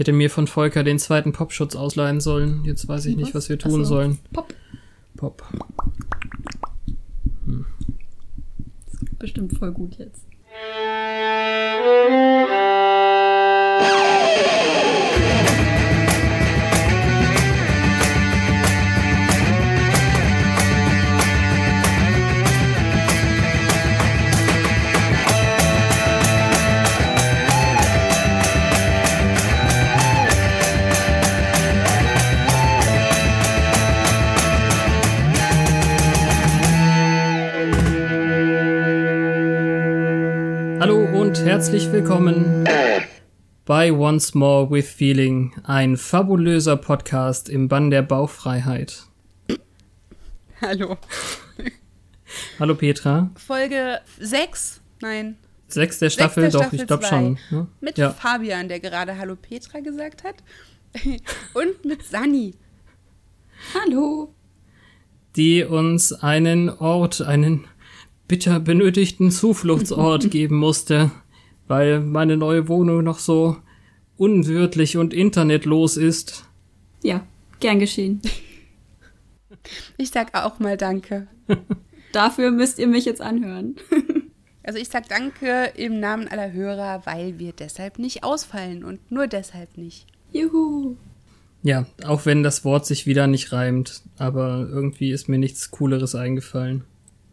Ich hätte mir von Volker den zweiten Popschutz ausleihen sollen. Jetzt weiß ich nicht, was wir tun Achso. sollen. Pop. Pop. Bestimmt voll gut jetzt. herzlich willkommen bei Once More with Feeling, ein fabulöser Podcast im Bann der Bauchfreiheit. Hallo. Hallo Petra. Folge 6? Nein. Sechs der Staffel, der doch, Staffel ich glaube schon. Ne? Mit Ja. Fabian, der gerade Hallo Petra gesagt hat. Und mit Sani. Hallo. die uns einen Ort, einen bitter benötigten Zufluchtsort geben musste, weil meine neue Wohnung noch so unwirtlich und internetlos ist. Ja, gern geschehen. Ich sag auch mal Danke. Dafür müsst ihr mich jetzt anhören. Also ich sag Danke im Namen aller Hörer, weil wir deshalb nicht ausfallen und nur deshalb nicht. Juhu. Ja, auch wenn das Wort sich wieder nicht reimt, aber irgendwie ist mir nichts Cooleres eingefallen.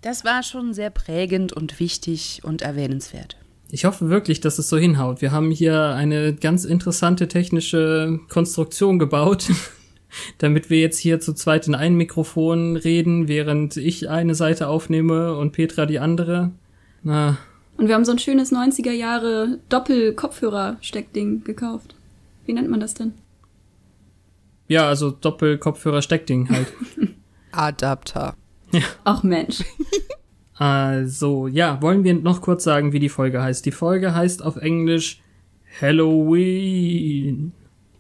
Das war schon sehr prägend und wichtig und erwähnenswert. Ich hoffe wirklich, dass es so hinhaut. Wir haben hier eine ganz interessante technische Konstruktion gebaut, damit wir jetzt hier zu zweit in ein Mikrofon reden, während ich eine Seite aufnehme und Petra die andere. Na, Und wir haben so ein schönes 90er Jahre Doppel-Kopfhörer-Steckding gekauft. Wie nennt man das denn? ja, also Doppel-Kopfhörer-Steckding halt. Adapter. Ach Mensch. also, ja, wollen wir noch kurz sagen, wie die Folge heißt. Die Folge heißt auf Englisch Halloween.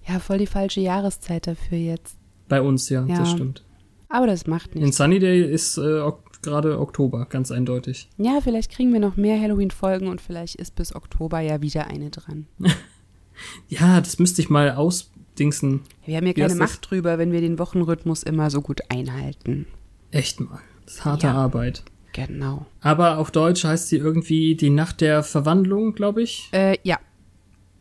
Ja, voll die falsche Jahreszeit dafür jetzt. Bei uns, ja, Ja. das stimmt. Aber das macht In nichts. Sunnydale ist äh, gerade Oktober, ganz eindeutig. Ja, vielleicht kriegen wir noch mehr Halloween-Folgen und vielleicht ist bis Oktober ja wieder eine dran. Ja, das müsste ich mal ausdingsen. Wir haben ja keine das? Macht drüber, wenn wir den Wochenrhythmus immer so gut einhalten. Echt mal. Das ist harte Ja. Arbeit. Genau. Aber auf Deutsch heißt sie irgendwie die Nacht der Verwandlung, glaube ich. Äh, ja.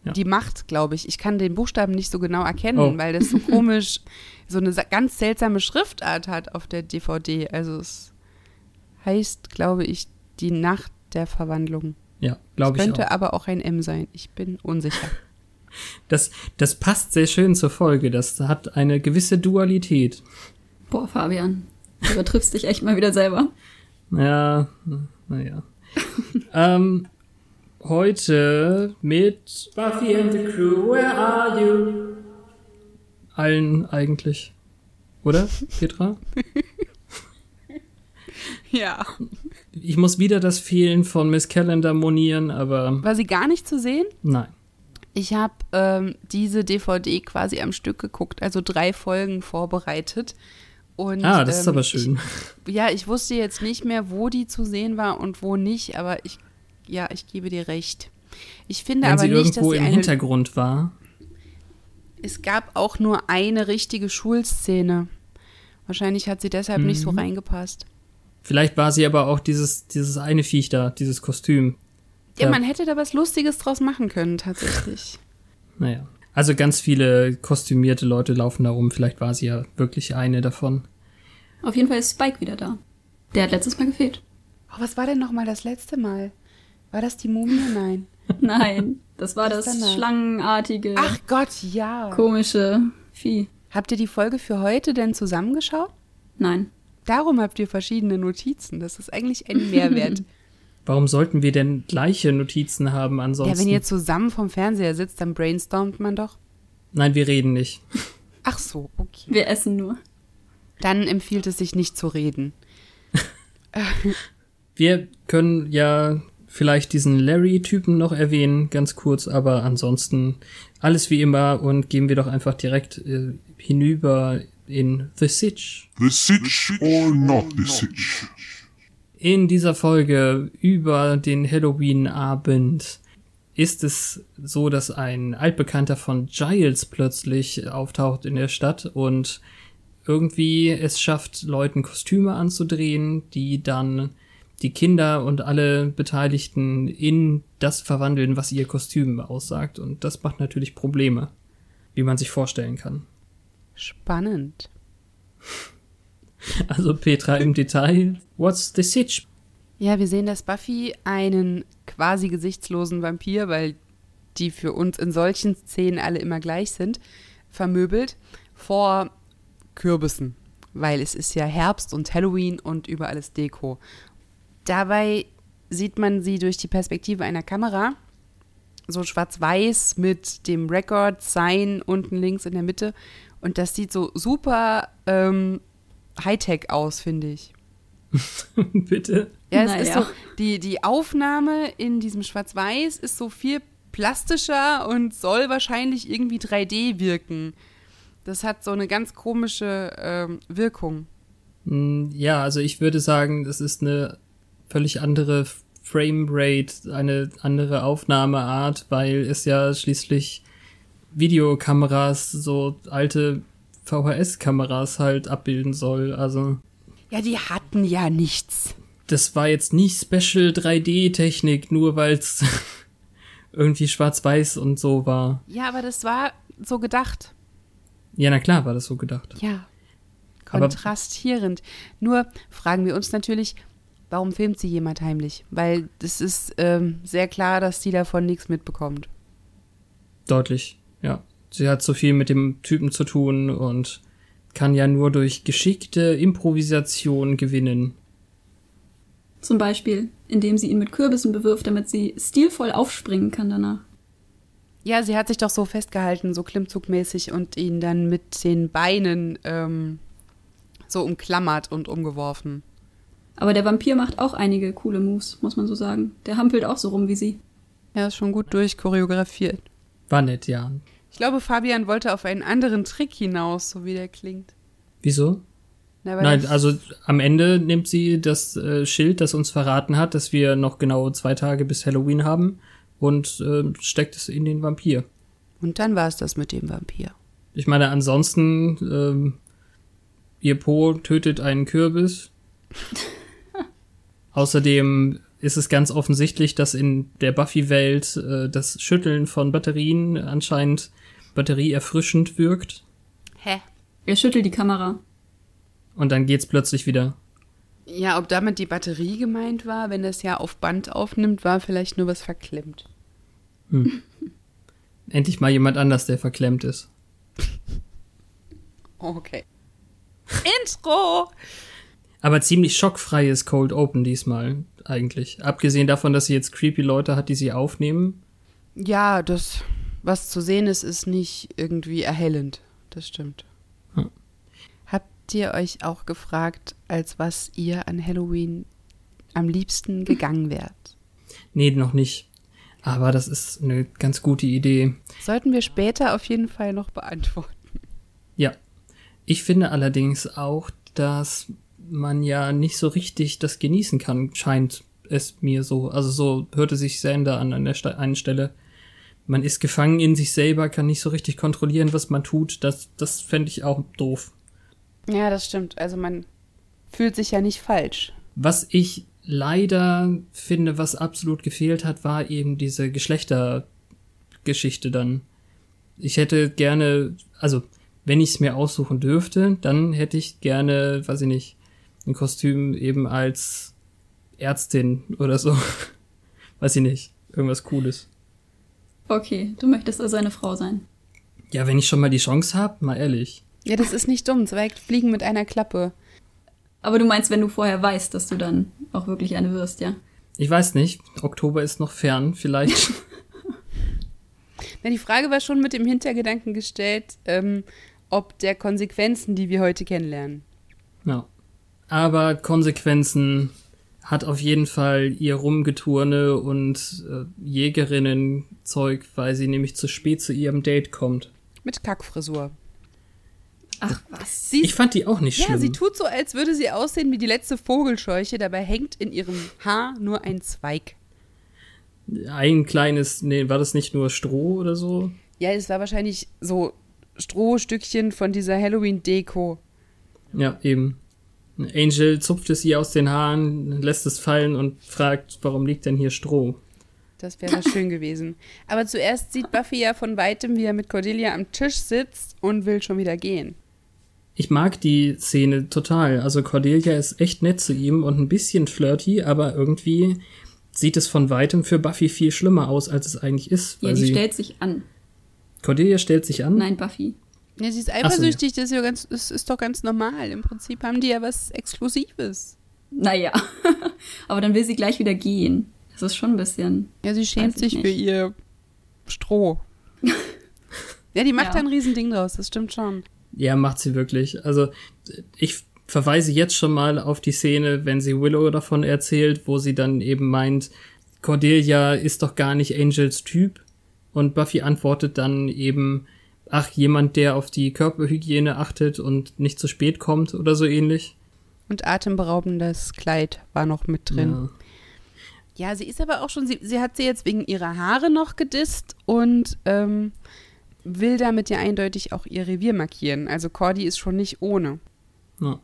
Ja. Die Macht, glaube ich. Ich kann den Buchstaben nicht so genau erkennen, Oh. weil das so komisch, so eine ganz seltsame Schriftart hat auf der DVD. Also es heißt, glaube ich, die Nacht der Verwandlung. Ja, glaube ich Könnte auch. aber auch ein M sein. Ich bin unsicher. Das, das passt sehr schön zur Folge. Das hat eine gewisse Dualität. Boah, Fabian. Du übertriffst dich echt mal wieder selber. Ja, naja. ähm, heute mit Buffy and the Crew, where are you? Allen eigentlich. Oder, Petra? ja. Ich muss wieder das Fehlen von Miss Calendar monieren, aber War sie gar nicht zu sehen? nein. Ich habe ähm, diese DVD quasi am Stück geguckt, also drei Folgen vorbereitet. Und, Ah, das ist ähm, aber schön. Ich, ja, ich wusste jetzt nicht mehr, wo die zu sehen war und wo nicht, aber ich, ja, ich gebe dir recht. Ich finde Wenn aber sie nicht, dass irgendwo sie im Hintergrund war. es gab auch nur eine richtige Schulszene. Wahrscheinlich hat sie deshalb nicht so Mhm. reingepasst. Vielleicht war sie aber auch dieses, dieses eine Viech da, dieses Kostüm. Ja, Ja. man hätte da was Lustiges draus machen können, tatsächlich. Naja. Also ganz viele kostümierte Leute laufen da rum. Vielleicht war sie ja wirklich eine davon. Auf jeden Fall ist Spike wieder da. Der hat letztes Mal gefehlt. Oh, was war denn noch mal das letzte Mal? War das die Mumie? Nein. Nein, das war das danach? schlangenartige, Ach Gott, ja. komische Vieh. Habt ihr die Folge für heute denn zusammengeschaut? Nein. Darum habt ihr verschiedene Notizen. Das ist eigentlich ein Mehrwert. Warum sollten wir denn gleiche Notizen haben ansonsten? ja, wenn ihr zusammen vom Fernseher sitzt, dann brainstormt man doch. Nein, wir reden nicht. Ach so, okay. Wir essen nur. Dann empfiehlt es sich nicht zu reden. Wir können ja vielleicht diesen Larry-Typen noch erwähnen, ganz kurz, aber ansonsten alles wie immer und gehen wir doch einfach direkt äh, hinüber in The Sitch. The Sitch or not the Sitch? In dieser Folge über den Halloween-Abend ist es so, dass ein Altbekannter von Giles plötzlich auftaucht in der Stadt und irgendwie es schafft, Leuten Kostüme anzudrehen, die dann die Kinder und alle Beteiligten in das verwandeln, was ihr Kostüm aussagt. Und das macht natürlich Probleme, wie man sich vorstellen kann. Spannend. Also Petra im Detail, what's the sitch? Ja, wir sehen, dass Buffy einen quasi gesichtslosen Vampir, weil die für uns in solchen Szenen alle immer gleich sind, vermöbelt vor Kürbissen, weil es ist ja Herbst und Halloween und überall ist Deko. Dabei sieht man sie durch die Perspektive einer Kamera, so schwarz-weiß mit dem Record-Sign unten links in der Mitte. Und das sieht so super ähm, Hightech aus, finde ich. Bitte. Ja, es Naja. ist so, die, die Aufnahme in diesem Schwarz-Weiß ist so viel plastischer und soll wahrscheinlich irgendwie 3D wirken. Das hat so eine ganz komische ähm, Wirkung. Mm, Ja, also ich würde sagen, das ist eine völlig andere Framerate, eine andere Aufnahmeart, weil es ja schließlich Videokameras, so alte VHS-Kameras halt abbilden soll. Also Ja, die hatten ja nichts. das war jetzt nicht Special 3D-Technik, nur weil es irgendwie schwarz-weiß und so war. Ja, aber das war so gedacht. Ja, na klar war das so gedacht. Ja. Aber- Kontrastierend. Nur fragen wir uns natürlich, warum filmt sie jemand heimlich? Weil es ist ähm, sehr klar, dass sie davon nichts mitbekommt. Deutlich, ja. Sie hat so viel mit dem Typen zu tun und kann ja nur durch geschickte Improvisation gewinnen. Zum Beispiel, indem sie ihn mit Kürbissen bewirft, damit sie stilvoll aufspringen kann danach. Ja, sie hat sich doch so festgehalten, so klimmzugmäßig und ihn dann mit den Beinen ähm, so umklammert und umgeworfen. Aber der Vampir macht auch einige coole Moves, muss man so sagen. Der hampelt auch so rum wie sie. Ja, ist schon gut durchchoreografiert. War nett, ja. Ich glaube, Fabian wollte auf einen anderen Trick hinaus, so wie der klingt. Wieso? Na, Nein, also am Ende nimmt sie das äh, Schild, das uns verraten hat, dass wir noch genau zwei Tage bis Halloween haben und äh, steckt es in den Vampir. Und dann war es das mit dem Vampir. Ich meine, ansonsten, ähm, ihr Po tötet einen Kürbis. Außerdem ist es ganz offensichtlich, dass in der Buffy-Welt äh, das Schütteln von Batterien anscheinend batterieerfrischend wirkt. Hä? Er schüttelt die Kamera. Und dann geht's plötzlich wieder. Ja, ob damit die Batterie gemeint war, wenn das ja auf Band aufnimmt, war vielleicht nur was verklemmt. Endlich mal jemand anders, der verklemmt ist. Okay. Intro! Aber ziemlich schockfreies Cold Open diesmal, eigentlich. Abgesehen davon, dass sie jetzt creepy Leute hat, die sie aufnehmen. Ja, das, was zu sehen ist, ist nicht irgendwie erhellend. Das stimmt. Hm. Habt ihr euch auch gefragt, als was ihr an Halloween am liebsten gegangen wärt? Nee, noch nicht. Aber das ist eine ganz gute Idee. Sollten wir später auf jeden Fall noch beantworten. Ja. Ich finde allerdings auch, dass man ja nicht so richtig das genießen kann, scheint es mir so. Also so hörte sich Sander an an der Ste einen Stelle. Man ist gefangen in sich selber, kann nicht so richtig kontrollieren, was man tut. Das, das fände ich auch doof. Ja, das stimmt. Also man fühlt sich ja nicht falsch. Was ich leider finde, was absolut gefehlt hat, war eben diese Geschlechtergeschichte dann. Ich hätte gerne, also wenn ich es mir aussuchen dürfte, dann hätte ich gerne, weiß ich nicht, ein Kostüm eben als Ärztin oder so. weiß ich nicht, irgendwas Cooles. Okay, du möchtest also eine Frau sein. Ja, wenn ich schon mal die Chance habe, mal ehrlich. Ja, das ist nicht dumm. Zwei Fliegen mit einer Klappe. Aber du meinst, wenn du vorher weißt, dass du dann auch wirklich eine wirst, ja? Ich weiß nicht, Oktober ist noch fern, vielleicht. Na, die Frage war schon mit dem Hintergedanken gestellt, ähm, ob der Konsequenzen, die wir heute kennenlernen. Ja. Aber Konsequenzen hat auf jeden Fall ihr Rumgeturne und äh, Jägerinnen-Zeug, weil sie nämlich zu spät zu ihrem Date kommt. Mit Kackfrisur. Ach was. Sie Ich fand die auch nicht ja, schlimm. sie tut so, als würde sie aussehen wie die letzte Vogelscheuche. Dabei hängt in ihrem Haar nur ein Zweig. ein kleines, nee, war das nicht nur Stroh oder so? Ja, es war wahrscheinlich so Strohstückchen von dieser Halloween-Deko. Ja, eben. Angel zupft es ihr aus den Haaren, lässt es fallen und fragt, warum liegt denn hier Stroh? Das wäre schön gewesen. Aber zuerst sieht Buffy ja von weitem, wie er mit Cordelia am Tisch sitzt und will schon wieder gehen. Ich mag die Szene total. Also Cordelia ist echt nett zu ihm und ein bisschen flirty, aber irgendwie sieht es von weitem für Buffy viel schlimmer aus, als es eigentlich ist. Ja, die sie, stellt sich an. Cordelia stellt sich an. Nein, Buffy. Ja, sie ist so, ja. eifersüchtig, das, ist ja ganz, das ist doch ganz normal. Im Prinzip haben die ja was Exklusives. Naja. Aber dann will sie gleich wieder gehen. Das ist schon ein bisschen. Ja, sie schämt sich für ihr Stroh. ja, die macht Ja. da ein Riesending draus, das stimmt schon. Ja, macht sie wirklich. Also ich verweise jetzt schon mal auf die Szene, wenn sie Willow davon erzählt, wo sie dann eben meint, Cordelia ist doch gar nicht Angels Typ. Und Buffy antwortet dann eben, ach, jemand, der auf die Körperhygiene achtet und nicht zu spät kommt oder so ähnlich. Und atemberaubendes Kleid war noch mit drin. Ja. Ja, sie ist aber auch schon, sie, sie hat sie jetzt wegen ihrer Haare noch gedisst und ähm, will damit ja eindeutig auch ihr Revier markieren. Also Cordy ist schon nicht ohne. Ja.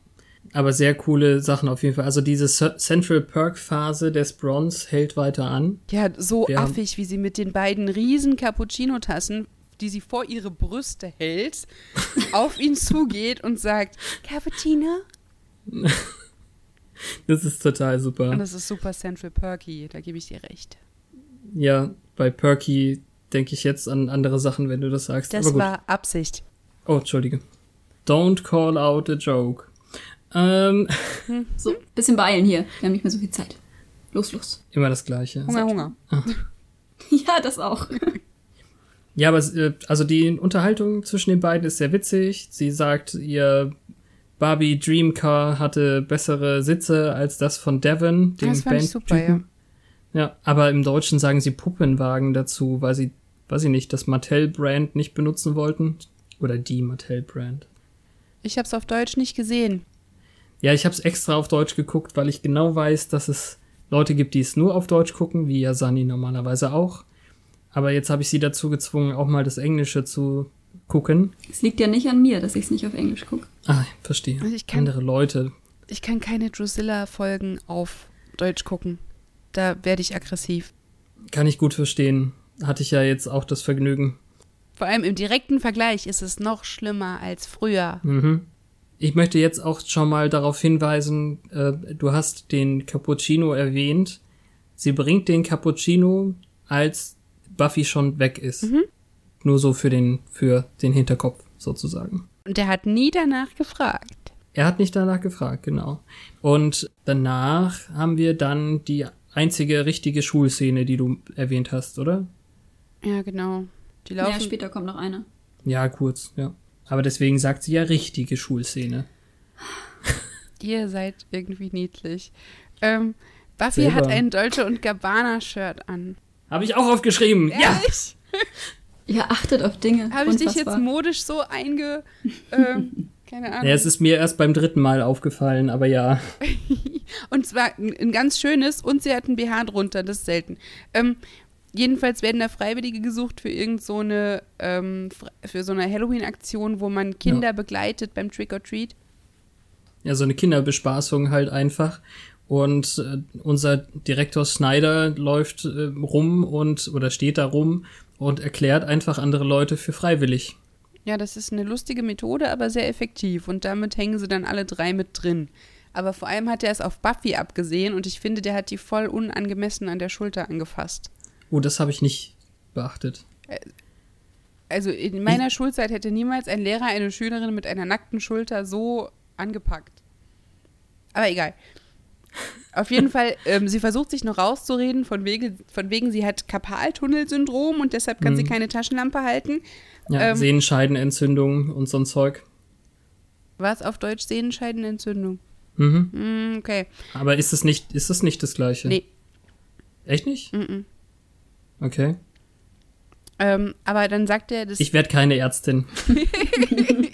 Aber sehr coole Sachen auf jeden Fall. Also diese Ce- Central Perk Phase des Bronze hält weiter an. Ja, so Wir affig, wie sie mit den beiden riesen Cappuccino-Tassen, die sie vor ihre Brüste hält, auf ihn zugeht und sagt, Cappuccino? Das ist total super. Und das ist super Central Perky, da gebe ich dir recht. Ja, bei Perky denke ich jetzt an andere Sachen, wenn du das sagst. Das Aber gut. war Absicht. Oh, Entschuldige. Don't call out a joke. Ähm, So, bisschen beeilen hier. Wir haben nicht mehr so viel Zeit. Los, los. immer das Gleiche. Hunger, Hunger. Ja, das auch. Ja, aber äh, also die Unterhaltung zwischen den beiden ist sehr witzig. Sie sagt, ihr Barbie Dream Car hatte bessere Sitze als das von Devon, dem Das super, ja. Ja, aber im Deutschen sagen sie Puppenwagen dazu, weil sie, weiß ich nicht, das Mattel-Brand nicht benutzen wollten. Oder die Mattel-Brand. Ich habe es auf Deutsch nicht gesehen. Ja, ich habe es extra auf Deutsch geguckt, weil ich genau weiß, dass es Leute gibt, die es nur auf Deutsch gucken, wie ja Sani normalerweise auch. Aber jetzt habe ich sie dazu gezwungen, auch mal das Englische zu gucken. Es liegt ja nicht an mir, dass ich es nicht auf Englisch gucke. Ah, verstehe. Also ich kann- Andere Leute. Ich kann keine Drusilla-Folgen auf Deutsch gucken. Da werde ich aggressiv. Kann ich gut verstehen. Hatte ich ja jetzt auch das Vergnügen. Vor allem im direkten Vergleich ist es noch schlimmer als früher. Mhm. Ich möchte jetzt auch schon mal darauf hinweisen, äh, du hast den Cappuccino erwähnt. Sie bringt den Cappuccino, als Buffy schon weg ist. Nur so für den, für den Hinterkopf sozusagen. Und der hat nie danach gefragt. Er hat nicht danach gefragt, genau. Und danach haben wir dann die einzige richtige Schulszene, die du erwähnt hast, oder? Ja, genau. Die Ja, laufen. später kommt noch eine. Ja, kurz, ja. Aber deswegen sagt sie ja richtige Schulszene. Ihr seid irgendwie niedlich. Ähm, Buffy Selber. hat ein Dolce und Gabbana-Shirt an. Habe ich auch aufgeschrieben. Ja! Ehrlich? Ihr achtet auf Dinge. Habe ich dich jetzt modisch so einge. Ähm, keine Ahnung. ja! Es ist mir erst beim dritten Mal aufgefallen, aber ja. Und zwar ein, ganz schönes und sie hat ein BH drunter, das ist selten. Ähm, jedenfalls werden da Freiwillige gesucht für irgend so eine, ähm, für so eine Halloween-Aktion, wo man Kinder begleitet beim Trick or Treat. Ja, so eine Kinderbespaßung halt einfach. Und äh, unser Direktor Snyder läuft äh, rum und oder steht da rum und erklärt einfach andere Leute für freiwillig. Ja, das ist eine lustige Methode, aber sehr effektiv. Und damit hängen sie dann alle drei mit drin. Aber vor allem hat er es auf Buffy abgesehen und ich finde, der hat die voll unangemessen an der Schulter angefasst. Oh, das habe ich nicht beachtet. Also in meiner Schulzeit hätte niemals ein Lehrer eine Schülerin mit einer nackten Schulter so angepackt. Aber egal. Auf jeden Fall, ähm, sie versucht sich noch rauszureden, von wegen, von wegen sie hat Karpaltunnelsyndrom und deshalb kann sie Mhm. keine Taschenlampe halten. Ja, Ähm. Sehenscheidenentzündung und so ein Zeug. Was auf Deutsch Sehenscheidenentzündung? Mhm. Hm, okay. Aber ist es nicht, ist das nicht das gleiche? Nee. Echt nicht? Mm Okay. Ähm, aber dann sagt er, das Ich werde keine Ärztin.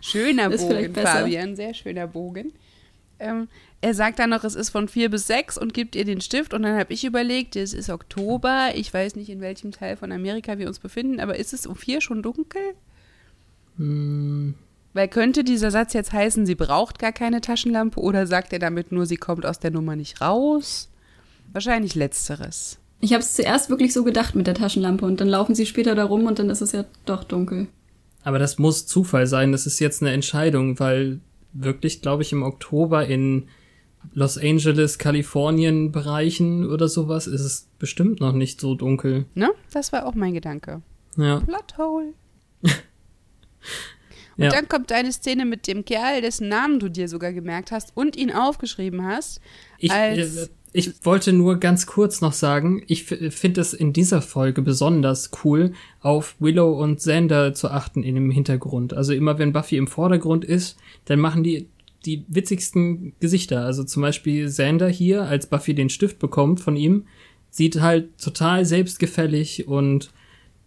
schöner Ist Bogen, vielleicht besser. Fabian, sehr schöner Bogen. Ähm, er sagt dann noch, es ist von vier bis sechs und gibt ihr den Stift. Und dann habe ich überlegt, es ist Oktober. Ich weiß nicht, in welchem Teil von Amerika wir uns befinden, aber ist es um vier schon dunkel? Hm, Weil könnte dieser Satz jetzt heißen, sie braucht gar keine Taschenlampe oder sagt er damit nur, sie kommt aus der Nummer nicht raus? Wahrscheinlich letzteres. Ich habe es zuerst wirklich so gedacht mit der Taschenlampe und dann laufen sie später da rum und dann ist es ja doch dunkel. Aber das muss Zufall sein. Das ist jetzt eine Entscheidung, weil wirklich, glaube ich, im Oktober in Los Angeles, Kalifornien Bereichen oder sowas ist es bestimmt noch nicht so dunkel. Ne? Das war auch mein Gedanke. Ja. Plothole. Und Ja. dann kommt deine Szene mit dem Kerl, dessen Namen du dir sogar gemerkt hast und ihn aufgeschrieben hast. Ich, als äh, ich wollte nur ganz kurz noch sagen, ich finde es in dieser Folge besonders cool, auf Willow und Xander zu achten in dem Hintergrund. Also immer wenn Buffy im Vordergrund ist, dann machen die die witzigsten Gesichter. Also zum Beispiel Xander hier, als Buffy den Stift bekommt von ihm, sieht halt total selbstgefällig und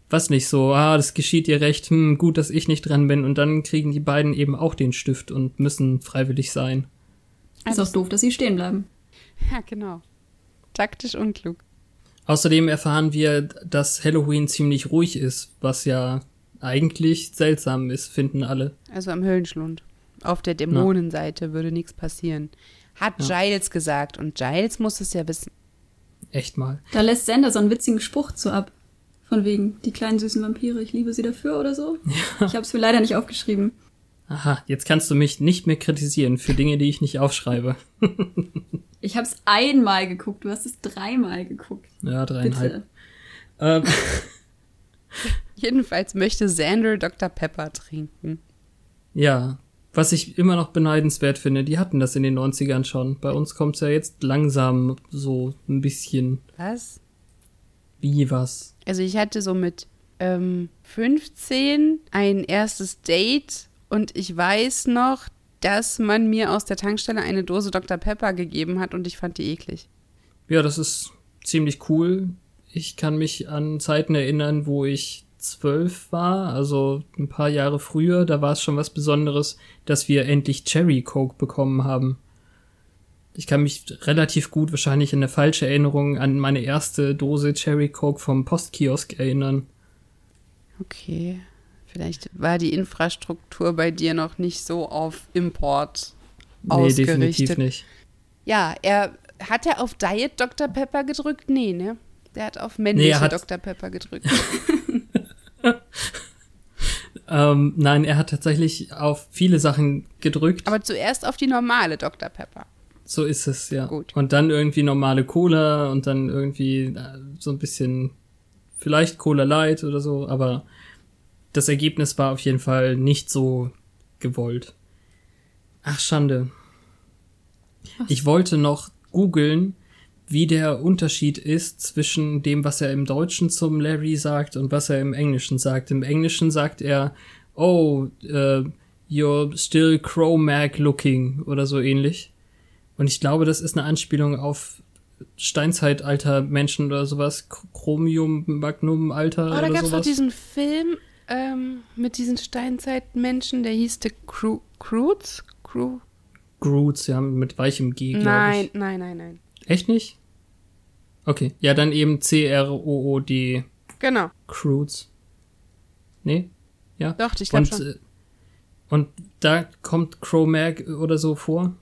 was nicht so, ah, das geschieht ihr recht, hm, gut, dass ich nicht dran bin. Und dann kriegen die beiden eben auch den Stift und müssen freiwillig sein. Ist auch doof, dass sie stehen bleiben. Ja, genau. Taktisch unklug. Außerdem erfahren wir, dass Halloween ziemlich ruhig ist, was ja eigentlich seltsam ist, finden alle. Also am Höllenschlund. Auf der Dämonenseite würde nichts passieren. Hat Giles gesagt und Giles muss es ja wissen. Echt mal. Da lässt Sander so einen witzigen Spruch zu ab. Von wegen, die kleinen süßen Vampire, ich liebe sie dafür oder so. Ich habe es mir leider nicht aufgeschrieben. Aha, jetzt kannst du mich nicht mehr kritisieren für Dinge, die ich nicht aufschreibe. Ich habe es einmal geguckt, du hast es dreimal geguckt. Ja, dreieinhalb. Ähm, Jedenfalls möchte Xander Dr. Pepper trinken. ja, was ich immer noch beneidenswert finde, die hatten das in den 90ern schon. Bei uns kommt's ja jetzt langsam so ein bisschen Was? wie was. Also ich hatte so mit ähm, 15 ein erstes Date und ich weiß noch, dass man mir aus der Tankstelle eine Dose Dr. Pepper gegeben hat und ich fand die eklig. Ja, das ist ziemlich cool. Ich kann mich an Zeiten erinnern, wo ich zwölf war, also ein paar Jahre früher. Da war es schon was Besonderes, dass wir endlich Cherry Coke bekommen haben. Ich kann mich relativ gut, wahrscheinlich in der falsche Erinnerung, an meine erste Dose Cherry Coke vom Postkiosk erinnern. Okay. Vielleicht war die Infrastruktur bei dir noch nicht so auf Import Nee, definitiv ausgerichtet. nicht. Ja, er hat er auf Diet Dr. Pepper gedrückt? Nee, ne? Der hat auf männliche Nee, Dr. Pepper gedrückt. Ähm, nein, er hat tatsächlich auf viele Sachen gedrückt. Aber zuerst auf die normale Dr. Pepper. So ist es, ja. Gut. Und dann irgendwie normale Cola und dann irgendwie äh, so ein bisschen, vielleicht Cola Light oder so, aber das Ergebnis war auf jeden Fall nicht so gewollt. Ach, Schande. Ich wollte noch googeln, wie der Unterschied ist zwischen dem, was er im Deutschen zum Larry sagt und was er im Englischen sagt. Im Englischen sagt er, oh, äh, you're still Cro-Mag looking oder so ähnlich. Und ich glaube, das ist eine Anspielung auf Steinzeitalter Menschen oder sowas. Ch- Chromium Magnum Alter Oh, da oder gab es doch sowas. diesen Film ähm, mit diesen Steinzeitmenschen, der hieß The Cru Croods? Cru Groots, ja, mit weichem G, glaube nein, ich. nein, nein, nein. Echt nicht? Okay, ja, dann eben C-R-O-O-D Genau. Croods. Nee? Ja? Doch, ich glaube Und, schon. äh, und da kommt Cro-Mag oder so vor?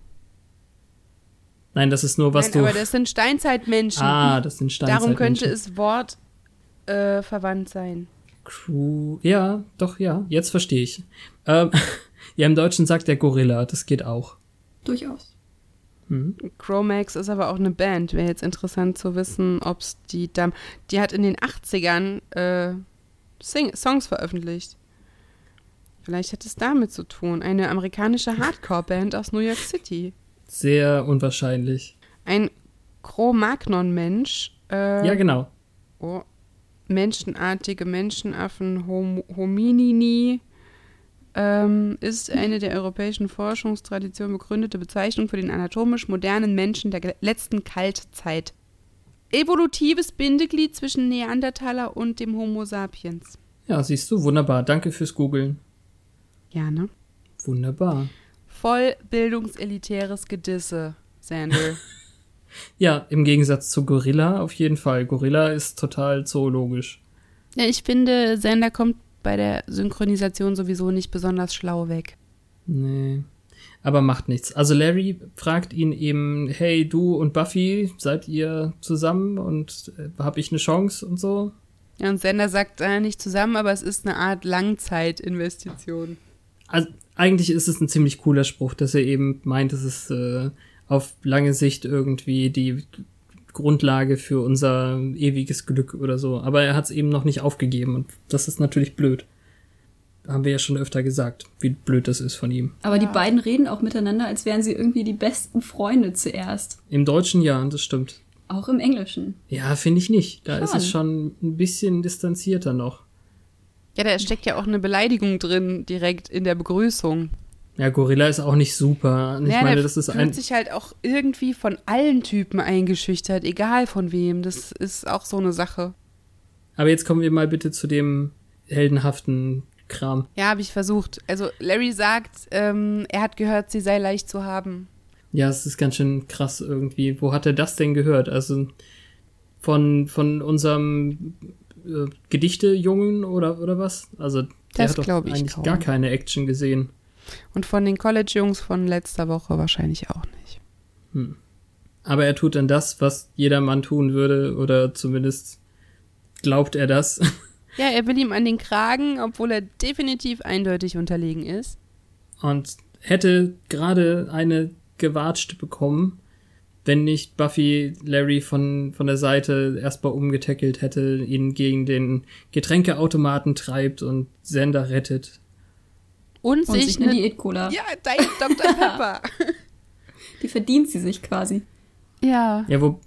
Nein, das ist nur was Nein, du... aber das sind Steinzeitmenschen. ah, das sind Darum könnte Steinzeitmenschen. es Wort äh, verwandt sein. Crew. Ja, doch, ja, jetzt verstehe ich. Ähm, ja, im Deutschen sagt der Gorilla, das geht auch. Durchaus. Chromax ist aber auch eine Band. Wäre jetzt interessant zu wissen, ob es die Dam Die hat in den 80ern äh, Sing Songs veröffentlicht. Vielleicht hat es damit zu tun. Eine amerikanische Hardcore-Band aus New York City. Sehr unwahrscheinlich. Ein Cro-Magnon-Mensch. Äh, Ja, genau. Oh. Menschenartige Menschenaffen, Hom Hominini, ähm, ist eine der europäischen Forschungstraditionen begründete Bezeichnung für den anatomisch modernen Menschen der letzten Kaltzeit. Evolutives Bindeglied zwischen Neandertaler und dem Homo sapiens. Ja, siehst du, wunderbar. Danke fürs Googeln. Ja, ne? Wunderbar. voll bildungselitäres Gedisse, Sander. Ja, im Gegensatz zu Gorilla auf jeden Fall. Gorilla ist total zoologisch. ja, ich finde, Sander kommt bei der Synchronisation sowieso nicht besonders schlau weg. Nee. Aber macht nichts. Also Larry fragt ihn eben, hey, du und Buffy, seid ihr zusammen und äh, hab ich eine Chance und so? Ja, und Sander sagt äh, nicht zusammen, aber es ist eine Art Langzeitinvestition. Also eigentlich ist es ein ziemlich cooler Spruch, dass er eben meint, es ist äh, auf lange Sicht irgendwie die Grundlage für unser ewiges Glück oder so. Aber er hat es eben noch nicht aufgegeben und das ist natürlich blöd. Haben wir ja schon öfter gesagt, wie blöd das ist von ihm. Aber die beiden reden auch miteinander, als wären sie irgendwie die besten Freunde zuerst. Im Deutschen ja, das stimmt. Auch im Englischen. Ja, finde ich nicht. Da ist Schon. es schon ein bisschen distanzierter noch. Ja, da steckt ja auch eine Beleidigung drin, direkt in der Begrüßung. Ja, Gorilla ist auch nicht super. Ich ja, meine, der das ist fühlt sich halt auch irgendwie von allen Typen eingeschüchtert, egal von wem. Das ist auch so eine Sache. Aber jetzt kommen wir mal bitte zu dem heldenhaften Kram. Ja, habe ich versucht. Also Larry sagt, ähm, er hat gehört, sie sei leicht zu haben. Ja, es ist ganz schön krass irgendwie. Wo hat er das denn gehört? Also von, von unserem äh, Gedichte-Jungen oder, oder was? Also der Das hat doch eigentlich kaum. gar keine Action gesehen. Und von den College-Jungs von letzter Woche wahrscheinlich auch nicht. Aber er tut dann das, was jeder Mann tun würde, oder zumindest glaubt er das. Ja, er will ihm an den Kragen, obwohl er definitiv eindeutig unterlegen ist. und hätte gerade eine gewatscht bekommen, wenn nicht Buffy Larry von, von der Seite erstmal umgetackelt hätte, ihn gegen den Getränkeautomaten treibt und Sender rettet. Und, Und sich eine... Diät-Cola. Ja, dein Dr. Pepper. Die verdient sie sich quasi. ja. Ja, wo,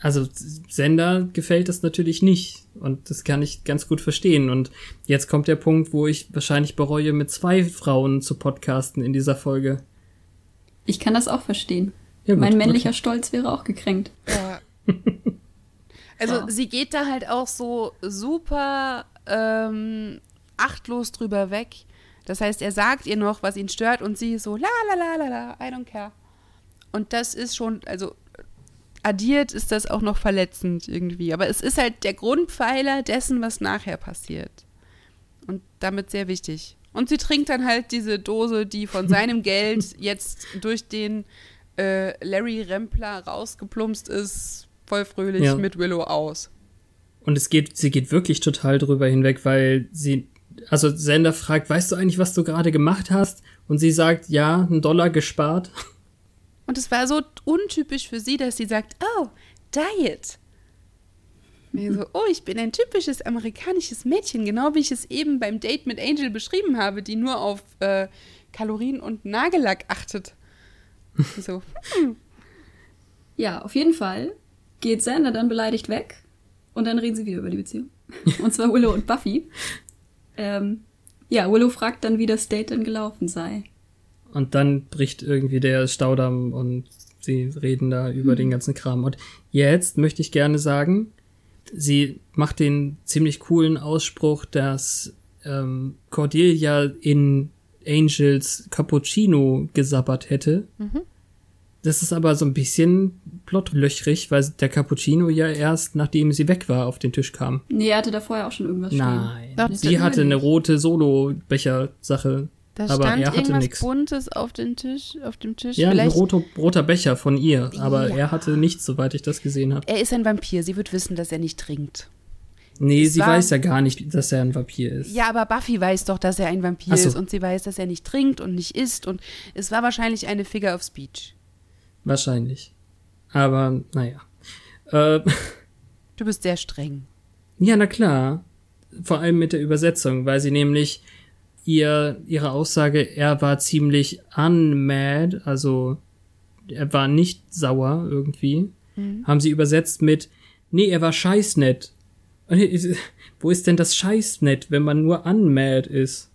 also Sender gefällt das natürlich nicht und das kann ich ganz gut verstehen. Und jetzt kommt der Punkt, wo ich wahrscheinlich bereue, mit zwei Frauen zu podcasten in dieser Folge. Ich kann das auch verstehen. Ja, gut, mein männlicher okay. Stolz wäre auch gekränkt. Ja. Also Ja. sie geht da halt auch so super ähm, achtlos drüber weg. Das heißt, er sagt ihr noch, was ihn stört und sie so, la la la la la, I don't care. Und das ist schon, also addiert ist das auch noch verletzend irgendwie. Aber es ist halt der Grundpfeiler dessen, was nachher passiert. Und damit sehr wichtig. Und sie trinkt dann halt diese Dose, die von seinem Geld jetzt durch den äh, Larry Rempler rausgeplumpst ist, voll fröhlich Ja. mit Willow aus. Und es geht, sie geht wirklich total drüber hinweg, weil sie, also Sender fragt, weißt du eigentlich, was du gerade gemacht hast? Und sie sagt, ja, einen Dollar gespart. Und es war so untypisch für sie, dass sie sagt, oh, Diet. Ich so, oh, ich bin ein typisches amerikanisches Mädchen, genau wie ich es eben beim Date mit Angel beschrieben habe, die nur auf äh, Kalorien und Nagellack achtet. So, Ja, auf jeden Fall geht Sander dann beleidigt weg und dann reden sie wieder über die Beziehung. Und zwar Willow und Buffy. Ähm, ja, Willow fragt dann, wie das Date denn gelaufen sei. Und dann bricht irgendwie der Staudamm und sie reden da über den ganzen Kram. Und jetzt möchte ich gerne sagen, sie macht den ziemlich coolen Ausspruch, dass ähm, Cordelia in Angels Cappuccino gesabbert hätte. Das ist aber so ein bisschen plotlöchrig, weil der Cappuccino ja erst nachdem sie weg war auf den Tisch kam. Nee, er hatte da vorher auch schon irgendwas Nein. Doch, sie hatte eine rote Solo-Becher-Sache. da Aber stand er hatte irgendwas nix. Buntes auf, den Tisch, auf dem Tisch. Ja, ein Vielleicht, roter, roter Becher von ihr, aber Ja. er hatte nichts, soweit ich das gesehen habe. er ist ein Vampir, sie wird wissen, dass er nicht trinkt. Nee, Es sie war- weiß ja gar nicht, dass er ein Vampir ist. Ja, aber Buffy weiß doch, dass er ein Vampir so. ist und sie weiß, dass er nicht trinkt und nicht isst und es war wahrscheinlich eine Figure of Speech. Wahrscheinlich. Aber, naja. Äh, Du bist sehr streng. ja, na klar. Vor allem mit der Übersetzung, weil sie nämlich ihr, ihre Aussage, er war ziemlich unmad, also er war nicht sauer irgendwie, haben sie übersetzt mit, nee, er war scheißnett. Wo ist denn das scheißnett, wenn man nur unmad ist?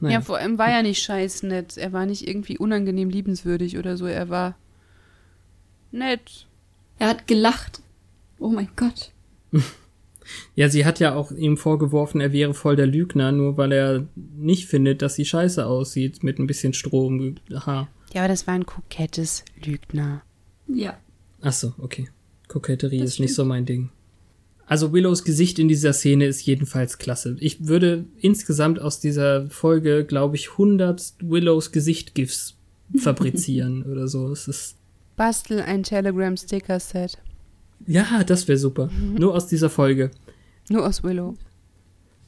Naja. Ja, vor allem war er nicht scheiß nett. Er war nicht irgendwie unangenehm liebenswürdig oder so. Er war nett. Er hat gelacht. Oh mein Gott. Ja, sie hat ja auch ihm vorgeworfen, er wäre voll der Lügner, nur weil er nicht findet, dass sie scheiße aussieht mit ein bisschen Stroh im Haar. Ja, aber das war ein kokettes Lügner. Ja. Ach so, okay. Koketterie Das ist nicht so mein Ding. Also Willows Gesicht in dieser Szene ist jedenfalls klasse. Ich würde insgesamt aus dieser Folge, glaube ich, 100 Willows Gesicht-GIFs fabrizieren oder so. Es ist, Bastel ein Telegram-Sticker-Set. ja, das wäre super. Nur aus dieser Folge. Nur aus Willow.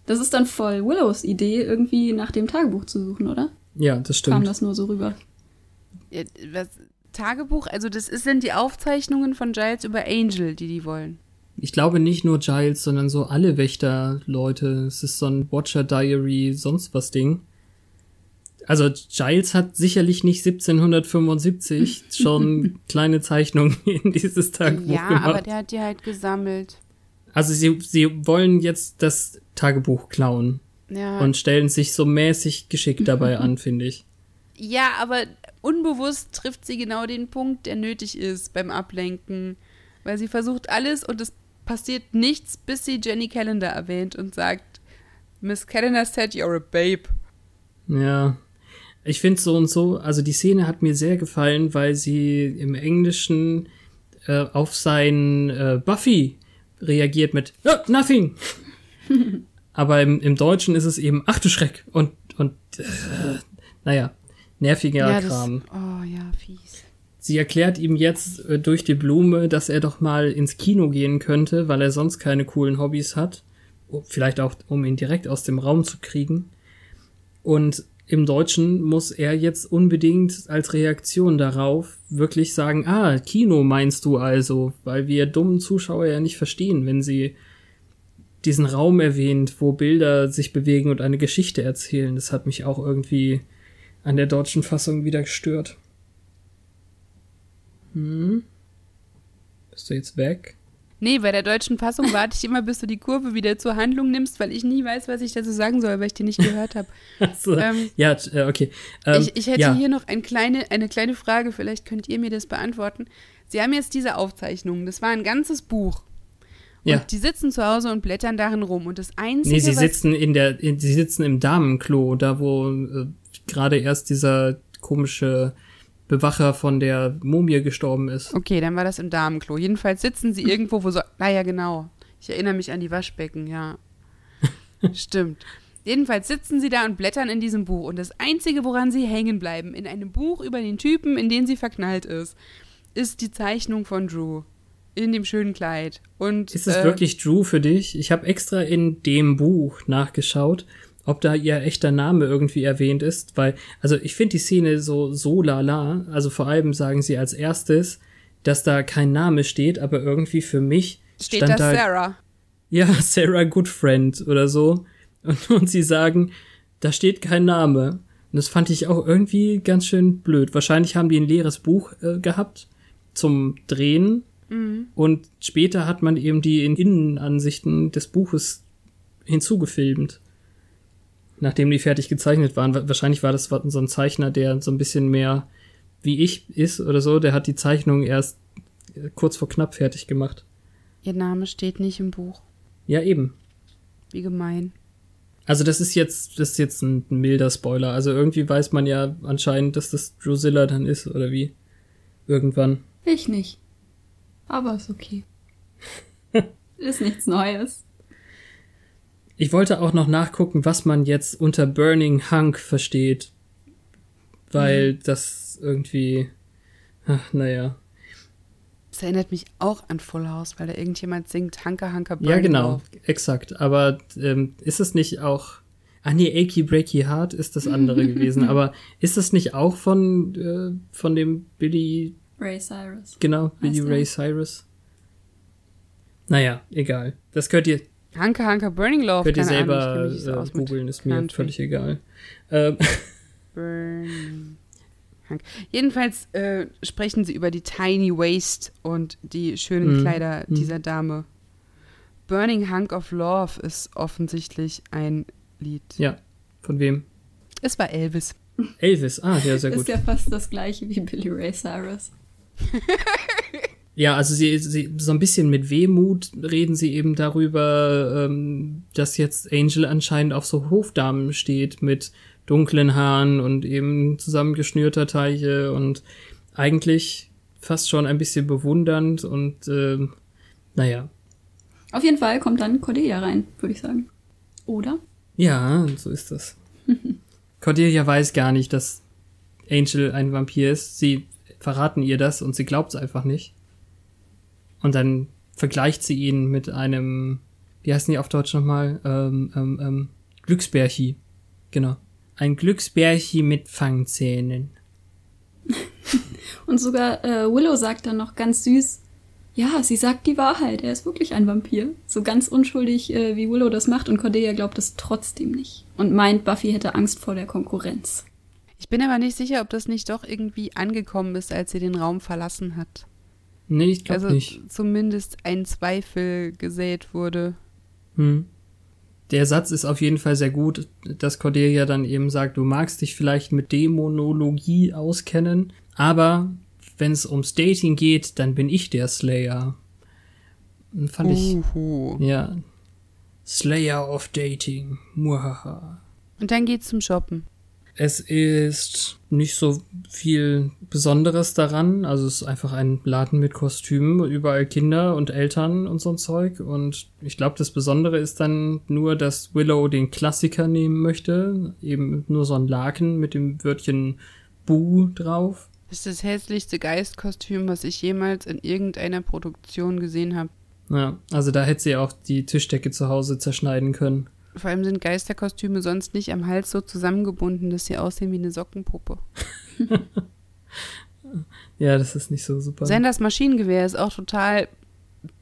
Das ist dann voll Willows Idee, irgendwie nach dem Tagebuch zu suchen, oder? Ja, das Kam stimmt. das nur so rüber. Ja, was, Tagebuch, also das ist, sind die Aufzeichnungen von Giles über Angel, die die wollen. Ich glaube nicht nur Giles, sondern so alle Wächter-Leute. Es ist so ein Watcher-Diary, sonst was Ding. Also Giles hat sicherlich nicht 1775 schon kleine Zeichnungen in dieses Tagebuch ja, gemacht. aber der hat die halt gesammelt. Also sie, sie wollen jetzt das Tagebuch klauen Ja, und stellen sich so mäßig geschickt dabei an, finde ich. ja, aber unbewusst trifft sie genau den Punkt, der nötig ist beim Ablenken. Weil sie versucht alles und es passiert nichts, bis sie Jenny Calendar erwähnt und sagt, Miss Calendar said you're a babe. Ja. Ich finde so und so, also die Szene hat mir sehr gefallen, weil sie im Englischen äh, auf sein äh, Buffy reagiert mit "No, nothing. Aber im, im Deutschen ist es eben ach du Schreck und und äh, naja, nerviger ja, das, Kram. oh ja, fies. Sie erklärt ihm jetzt äh, durch die Blume, dass er doch mal ins Kino gehen könnte, weil er sonst keine coolen Hobbys hat. Oh, Vielleicht auch, um ihn direkt aus dem Raum zu kriegen. Und im Deutschen muss er jetzt unbedingt als Reaktion darauf wirklich sagen, ah, Kino meinst du also, weil wir dummen Zuschauer ja nicht verstehen, wenn sie diesen Raum erwähnt, wo Bilder sich bewegen und eine Geschichte erzählen. Das hat mich auch irgendwie an der deutschen Fassung wieder gestört. Hm? Bist du jetzt weg? Nee, bei der deutschen Fassung warte ich immer, bis du die Kurve wieder zur Handlung nimmst, weil ich nie weiß, was ich dazu sagen soll, weil ich die nicht gehört habe. Achso. Ähm, ja, äh, okay. Ähm, ich, ich hätte ja. hier noch ein kleine, eine kleine Frage, vielleicht könnt ihr mir das beantworten. Sie haben jetzt diese Aufzeichnungen, das war ein ganzes Buch. Und Ja. die sitzen zu Hause und blättern darin rum. Und das Einzige, Nee, sie was sitzen in der, in, sie sitzen im Damenklo, da wo äh, gerade erst dieser komische Bewacher von der Mumie gestorben ist. Okay, dann war das im Damenklo. Jedenfalls sitzen sie irgendwo, wo so. Naja, genau. Ich erinnere mich an die Waschbecken, ja. Stimmt. Jedenfalls sitzen sie da und blättern in diesem Buch. Und das Einzige, woran sie hängen bleiben, in einem Buch über den Typen, in den sie verknallt ist, ist die Zeichnung von Drew. In dem schönen Kleid. Und, Ist es äh, wirklich Drew für dich? Ich habe extra in dem Buch nachgeschaut, ob da ihr echter Name irgendwie erwähnt ist, weil, also ich finde die Szene so, so lala, also vor allem sagen sie als erstes, dass da kein Name steht, aber irgendwie für mich steht stand da Sarah. ja, Sarah Goodfriend oder so. Und, und sie sagen, da steht kein Name. Und das fand ich auch irgendwie ganz schön blöd. Wahrscheinlich haben die ein leeres Buch äh, gehabt zum Drehen. Und später hat man eben die Innenansichten des Buches hinzugefilmt. Nachdem die fertig gezeichnet waren. Wa- Wahrscheinlich war das so ein Zeichner, der so ein bisschen mehr wie ich ist oder so. Der hat die Zeichnung erst äh, kurz vor knapp fertig gemacht. Ihr Name steht nicht im Buch. Ja, eben. Wie gemein. Also das ist jetzt, das ist jetzt ein milder Spoiler. Also irgendwie weiß man ja anscheinend, dass das Drusilla dann ist, oder wie? Irgendwann. Ich nicht. Aber ist okay. ist nichts Neues. Ich wollte auch noch nachgucken, was man jetzt unter Burning Hunk versteht. Weil das irgendwie. Ach, naja. Das erinnert mich auch an Full House, weil da irgendjemand singt Hanker Hanker Ja, Burning genau. Love. Exakt. Aber ähm, ist es nicht auch. Ah nee, Achy Breaky Heart ist das andere gewesen. Aber ist das nicht auch von, äh, von dem Billy Ray Cyrus. Genau, Billy Ray? Cyrus. Naja, egal. Das könnt ihr, Hanker Hanker Burning Love. könnt ihr selber Ahnung, so äh, googeln, ist mir Country. völlig egal. Ähm, Burning Hunk. Jedenfalls äh, sprechen sie über die Tiny Waist und die schönen Mhm. Kleider Mhm. dieser Dame. Burning Hunk of Love ist offensichtlich ein Lied. ja, von wem? Es war Elvis. Elvis, ah, ja, sehr gut. Ist ja fast das gleiche wie Billy Ray Cyrus. Ja, also sie, sie so ein bisschen mit Wehmut reden sie eben darüber, ähm, dass jetzt Angel anscheinend auf so Hofdamen steht mit dunklen Haaren und eben zusammengeschnürter Teiche und eigentlich fast schon ein bisschen bewundernd und äh, naja. Auf jeden Fall kommt dann Cordelia rein, würde ich sagen. Oder? Ja, so ist das. Cordelia weiß gar nicht, dass Angel ein Vampir ist. Sie verraten ihr das und sie glaubt es einfach nicht. Und dann vergleicht sie ihn mit einem, wie heißen die auf Deutsch nochmal? Ähm, ähm, ähm, Glücksbärchi. Genau. Ein Glücksbärchi mit Fangzähnen. Und sogar äh, Willow sagt dann noch ganz süß, ja, sie sagt die Wahrheit, er ist wirklich ein Vampir. So ganz unschuldig, äh, wie Willow das macht und Cordelia glaubt es trotzdem nicht. Und meint, Buffy hätte Angst vor der Konkurrenz. Ich bin aber nicht sicher, ob das nicht doch irgendwie angekommen ist, als sie den Raum verlassen hat. Nee, ich glaube also nicht. zumindest ein Zweifel gesät wurde. Hm. Der Satz ist auf jeden Fall sehr gut, dass Cordelia dann eben sagt, du magst dich vielleicht mit Dämonologie auskennen, aber wenn es ums Dating geht, dann bin ich der Slayer. Fand ich, Uhu. ja. Slayer of Dating. Muhaha. Und dann geht's zum Shoppen. Es ist nicht so viel Besonderes daran. Also es ist einfach ein Laden mit Kostümen, überall Kinder und Eltern und so ein Zeug. Und ich glaube, das Besondere ist dann nur, dass Willow den Klassiker nehmen möchte. Eben nur so ein Laken mit dem Wörtchen Bu drauf. Das ist das hässlichste Geistkostüm, was ich jemals in irgendeiner Produktion gesehen habe. Ja, also da hätte sie auch die Tischdecke zu Hause zerschneiden können. Vor allem sind Geisterkostüme sonst nicht am Hals so zusammengebunden, dass sie aussehen wie eine Sockenpuppe. Ja, das ist nicht so super. Sanders Maschinengewehr ist auch total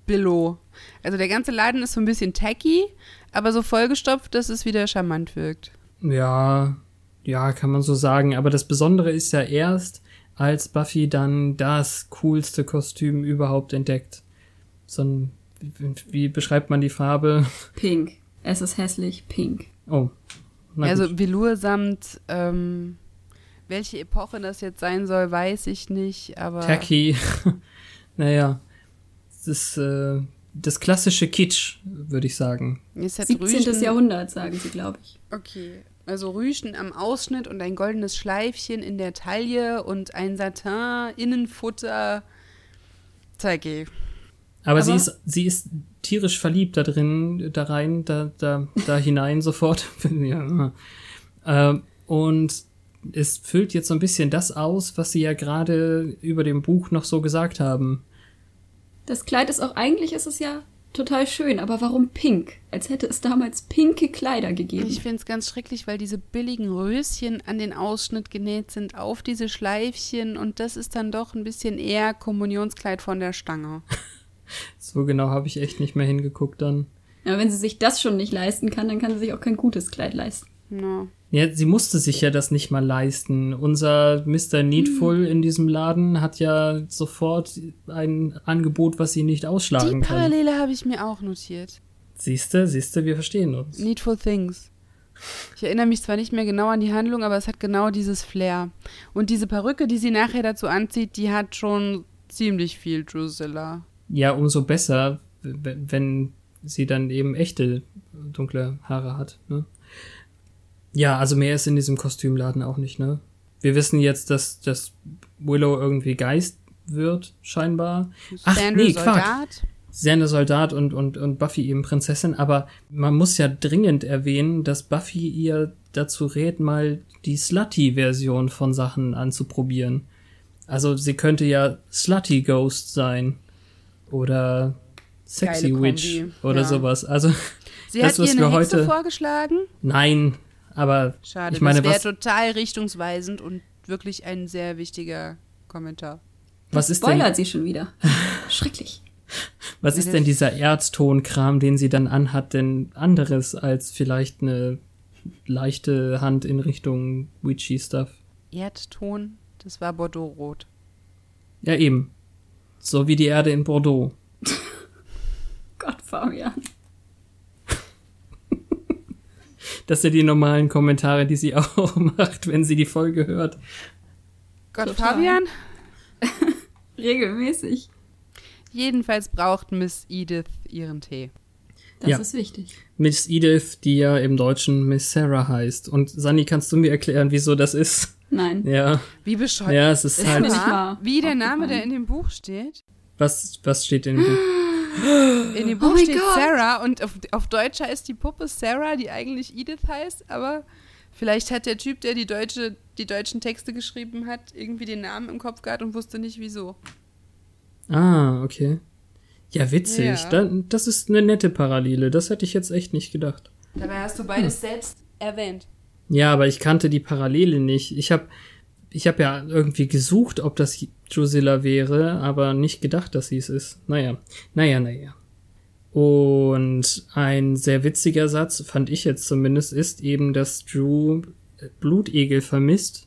billow. Also der ganze Laden ist so ein bisschen tacky, aber so vollgestopft, dass es wieder charmant wirkt. Ja, ja, kann man so sagen. Aber das Besondere ist ja erst, als Buffy dann das coolste Kostüm überhaupt entdeckt. So ein, wie, wie beschreibt man die Farbe? Pink. Es ist hässlich, pink. Oh. Na also gut. Velour samt, ähm, welche Epoche das jetzt sein soll, weiß ich nicht, aber. Tacky. naja. Das ist äh, das klassische Kitsch, würde ich sagen. Es hat 17. Rüschen- Jahrhundert, sagen sie, glaube ich. Okay. Also Rüschen am Ausschnitt und ein goldenes Schleifchen in der Taille und ein Satin-Innenfutter. Tacky. Aber, sie Aber- ist sie ist tierisch verliebt da drin, da rein, da da da hinein sofort. ja. ähm, und es füllt jetzt so ein bisschen das aus, was sie ja gerade über dem Buch noch so gesagt haben. Das Kleid ist auch, eigentlich ist es ja total schön, aber warum pink? Als hätte es damals pinke Kleider gegeben. Ich finde es ganz schrecklich, weil diese billigen Röschen an den Ausschnitt genäht sind auf diese Schleifchen und das ist dann doch ein bisschen eher Kommunionskleid von der Stange. So genau habe ich echt nicht mehr hingeguckt dann. Ja, wenn sie sich das schon nicht leisten kann, dann kann sie sich auch kein gutes Kleid leisten. No. Ja, sie musste sich ja das nicht mal leisten. Unser Mr. Needful in diesem Laden hat ja sofort ein Angebot, was sie nicht Die ausschlagen kann. Parallele habe ich mir auch notiert. Siehste, siehste, wir verstehen uns. Needful Things. Ich erinnere mich zwar nicht mehr genau an die Handlung, aber es hat genau dieses Flair. Und diese Perücke, die sie nachher dazu anzieht, die hat schon ziemlich viel Drusilla. Ja, umso besser, wenn sie dann eben echte dunkle Haare hat. Ne? Ja, also mehr ist in diesem Kostümladen auch nicht, ne? Wir wissen jetzt, dass, dass Willow irgendwie Geist wird, scheinbar. Ach, Sandra nee. Soldat. Xander Soldat und, und, und Buffy eben Prinzessin, aber man muss ja dringend erwähnen, dass Buffy ihr dazu rät, mal die Slutty-Version von Sachen anzuprobieren. Also sie könnte ja Slutty Ghost sein. Oder Sexy Geile Witch Kombi, oder ja. sowas. Also, Sie Das, hat was ihr wir eine Hexe heute- vorgeschlagen. nein, aber Schade, ich meine, das was, wäre total richtungsweisend und wirklich ein sehr wichtiger Kommentar. was ist denn, Spoilert sie schon wieder. Schrecklich. was ist denn dieser Erdtonkram, den sie dann anhat, denn anderes als vielleicht eine leichte Hand in Richtung Witchy Stuff? Erdton, das war Bordeaux-Rot. Ja, eben. So wie die Erde in Bordeaux. Gott, Fabian. Das sind die normalen Kommentare, die sie auch macht, wenn sie die Folge hört. Gott, Total. Fabian? Regelmäßig. Jedenfalls braucht Miss Edith ihren Tee. Das Ja. ist wichtig. Miss Edith, die ja im Deutschen Miss Sarah heißt. Und Sani, kannst du mir erklären, wieso das ist? Nein. Ja, Wie bescheuert. ja, es ist Ist halt. nicht mal Wie der Name, der in dem Buch steht. Was, was steht in dem Buch? In dem Oh Buch mein steht. Sarah und auf, auf Deutsch heißt die Puppe Sarah, die eigentlich Edith heißt, aber vielleicht hat der Typ, der die, deutsche, die deutschen Texte geschrieben hat, irgendwie den Namen im Kopf gehabt und wusste nicht wieso. Ah, okay. Ja, witzig. Ja. Da, das ist eine nette Parallele. Das hätte ich jetzt echt nicht gedacht. Dabei hast du beides selbst erwähnt. Ja, aber ich kannte die Parallele nicht. Ich habe ich hab ja irgendwie gesucht, ob das Drusilla wäre, aber nicht gedacht, dass sie es ist. Naja, naja, naja. Und ein sehr witziger Satz, fand ich jetzt zumindest, ist eben, dass Drew Blutegel vermisst.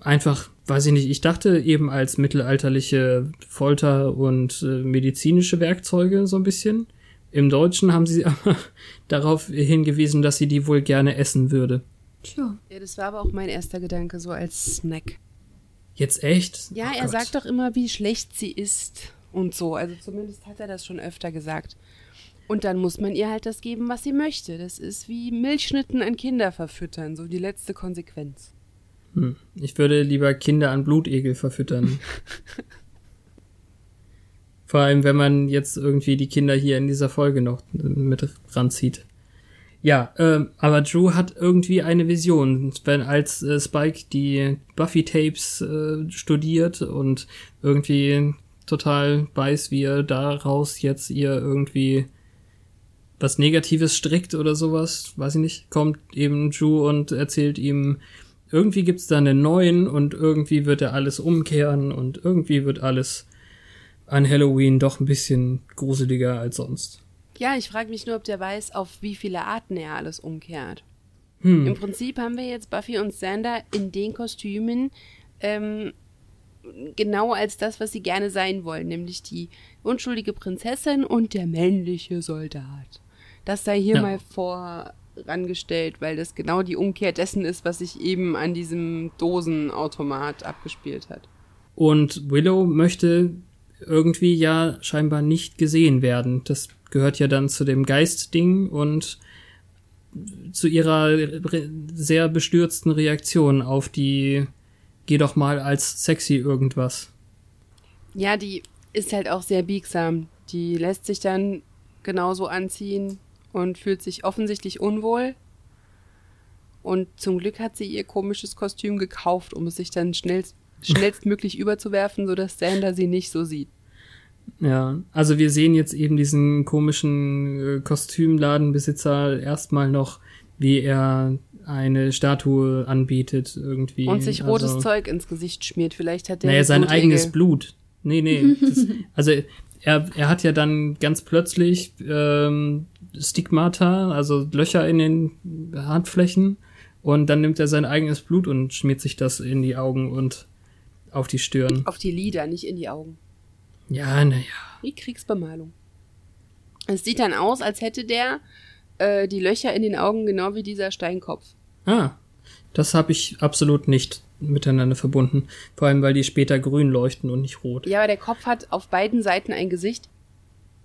Einfach, weiß ich nicht, ich dachte eben als mittelalterliche Folter- und äh, medizinische Werkzeuge so ein bisschen. Im Deutschen haben sie aber darauf hingewiesen, dass sie die wohl gerne essen würde. Tja. Ja, das war aber auch mein erster Gedanke, so als Snack. Jetzt echt? Ja, Oh er Gott. sagt doch immer, wie schlecht sie ist und so. Also zumindest hat er das schon öfter gesagt. Und dann muss man ihr halt das geben, was sie möchte. Das ist wie Milchschnitten an Kinder verfüttern, so die letzte Konsequenz. Hm. Ich würde lieber Kinder an Blutegel verfüttern. Vor allem, wenn man jetzt irgendwie die Kinder hier in dieser Folge noch mit ranzieht. Ja, ähm, aber Drew hat irgendwie eine Vision, wenn als äh, Spike die Buffy-Tapes äh, studiert und irgendwie total weiß, wie er daraus jetzt ihr irgendwie was Negatives strickt oder sowas, weiß ich nicht, kommt eben Drew und erzählt ihm, irgendwie gibt's da einen neuen und irgendwie wird er alles umkehren und irgendwie wird alles an Halloween doch ein bisschen gruseliger als sonst. Ja, ich frage mich nur, ob der weiß, auf wie viele Arten er alles umkehrt. Hm. Im Prinzip haben wir jetzt Buffy und Sander in den Kostümen ähm, genau als das, was sie gerne sein wollen, nämlich die unschuldige Prinzessin und der männliche Soldat. Das sei hier Ja. mal vorangestellt, weil das genau die Umkehr dessen ist, was sich eben an diesem Dosenautomat abgespielt hat. Und Willow möchte irgendwie ja scheinbar nicht gesehen werden. Das gehört ja dann zu dem Geist-Ding und zu ihrer re sehr bestürzten Reaktion auf die Geh doch mal als sexy irgendwas. Ja, die ist halt auch sehr biegsam. Die lässt sich dann genauso anziehen und fühlt sich offensichtlich unwohl. Und zum Glück hat sie ihr komisches Kostüm gekauft, um es sich dann schnellst, schnellstmöglich überzuwerfen, sodass Sander sie nicht so sieht. Ja, also wir sehen jetzt eben diesen komischen äh, Kostümladenbesitzer erstmal noch, wie er eine Statue anbietet irgendwie. Und sich rotes also, Zeug ins Gesicht schmiert. Vielleicht hat der. Naja, sein Blutegel. eigenes Blut. Nee, nee. Das, also er, er hat ja dann ganz plötzlich ähm, Stigmata, also Löcher in den Handflächen und dann nimmt er sein eigenes Blut und schmiert sich das in die Augen und auf die Stirn. Auf die Lider, nicht in die Augen. Ja, naja. Wie Kriegsbemalung. Es sieht dann aus, als hätte der äh, die Löcher in den Augen genau wie dieser Steinkopf. Ah, das habe ich absolut nicht miteinander verbunden. Vor allem, weil die später grün leuchten und nicht rot. Ja, aber der Kopf hat auf beiden Seiten ein Gesicht,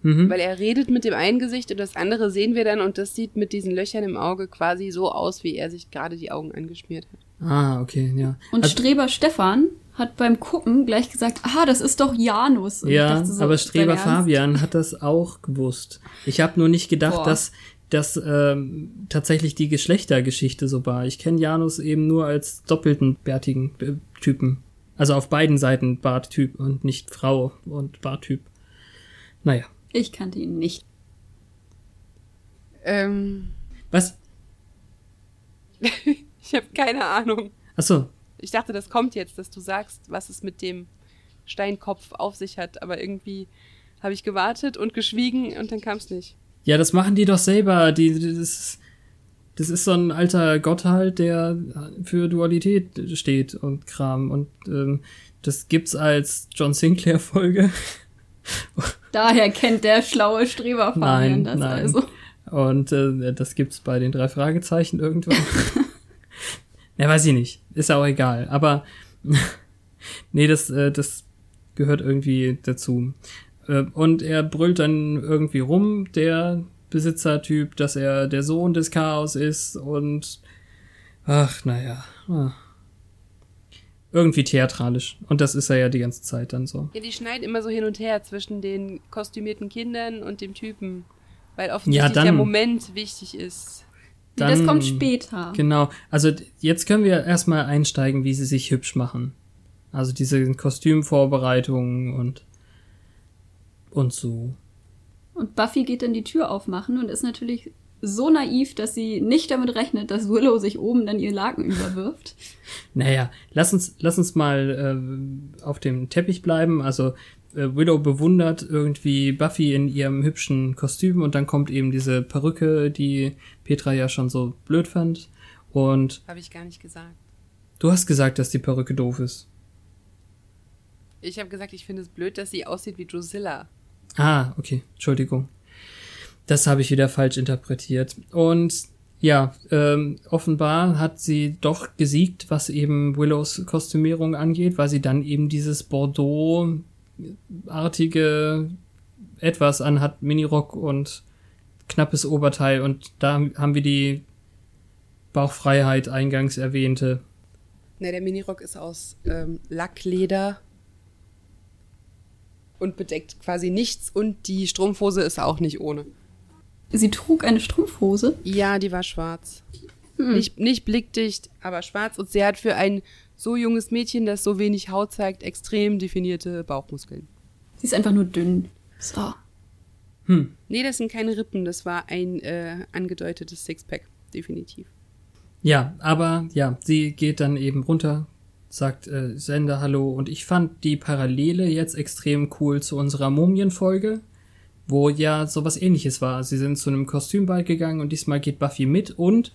Mhm. weil er redet mit dem einen Gesicht und das andere sehen wir dann und das sieht mit diesen Löchern im Auge quasi so aus, wie er sich gerade die Augen angeschmiert hat. Ah, okay, ja. Und Also- Streber Stefan hat beim Gucken gleich gesagt, ah, das ist doch Janus. Und Ja, so, aber Streber? Fabian hat das auch gewusst. Ich habe nur nicht gedacht, Boah. dass dass ähm, tatsächlich die Geschlechtergeschichte so war. Ich kenne Janus eben nur als doppelten bärtigen äh, Typen. Also auf beiden Seiten Barttyp und nicht Frau und Barttyp. Naja. Ich kannte ihn nicht. Ähm, Was? ich habe keine Ahnung. Achso. Ich dachte, das kommt jetzt, dass du sagst, was es mit dem Steinkopf auf sich hat, aber irgendwie habe ich gewartet und geschwiegen und dann kam es nicht. Ja, das machen die doch selber. Die, das, ist- das ist so ein alter Gott halt, der für Dualität steht und Kram. Und ähm, das gibt's als John Sinclair-Folge. Daher kennt der schlaue Streber Nein, das nein. also. Und äh, das gibt's bei den drei Fragezeichen irgendwann. ja, weiß ich nicht. Ist ja auch egal. Aber nee, das, äh, das gehört irgendwie dazu. Äh, und er brüllt dann irgendwie rum, der Besitzertyp, dass er der Sohn des Chaos ist und ach, naja. Ah. Irgendwie theatralisch. Und das ist er ja die ganze Zeit dann so. Ja, die schneiden immer so hin und her zwischen den kostümierten Kindern und dem Typen. Weil offensichtlich dann- der Moment wichtig ist. Nee, das Dann- kommt später. Genau. Also jetzt können wir erstmal einsteigen, wie sie sich hübsch machen. Also diese Kostümvorbereitungen und und so. Und Buffy geht dann die Tür aufmachen und ist natürlich so naiv, dass sie nicht damit rechnet, dass Willow sich oben dann ihr Laken überwirft. Naja, lass uns, lass uns mal äh, auf dem Teppich bleiben. Also äh, Willow bewundert irgendwie Buffy in ihrem hübschen Kostüm und dann kommt eben diese Perücke, die Petra ja schon so blöd fand. Und Habe ich gar nicht gesagt. du hast gesagt, dass die Perücke doof ist. Ich habe gesagt, ich finde es blöd, dass sie aussieht wie Drusilla. Ah, okay, Entschuldigung. Das habe ich wieder falsch interpretiert. Und ja, ähm, offenbar hat sie doch gesiegt, was eben Willows Kostümierung angeht, weil sie dann eben dieses Bordeaux-artige etwas anhat, Minirock und knappes Oberteil. Und da haben wir die Bauchfreiheit eingangs erwähnte. Ne, der Minirock ist aus ähm, Lackleder und bedeckt quasi nichts und die Strumpfhose ist auch nicht ohne. Sie trug eine Strumpfhose. Ja, die war schwarz. Nicht, nicht blickdicht, aber schwarz. Und sie hat für ein so junges Mädchen, das so wenig Haut zeigt, extrem definierte Bauchmuskeln. Sie ist einfach nur dünn. So. Nee, das sind keine Rippen, das war ein äh, angedeutetes Sixpack, definitiv. Ja, aber ja, sie geht dann eben runter, sagt äh, Sender Hallo und ich fand die Parallele jetzt extrem cool zu unserer Mumienfolge, wo ja sowas ähnliches war. Sie sind zu einem Kostümball gegangen und diesmal geht Buffy mit und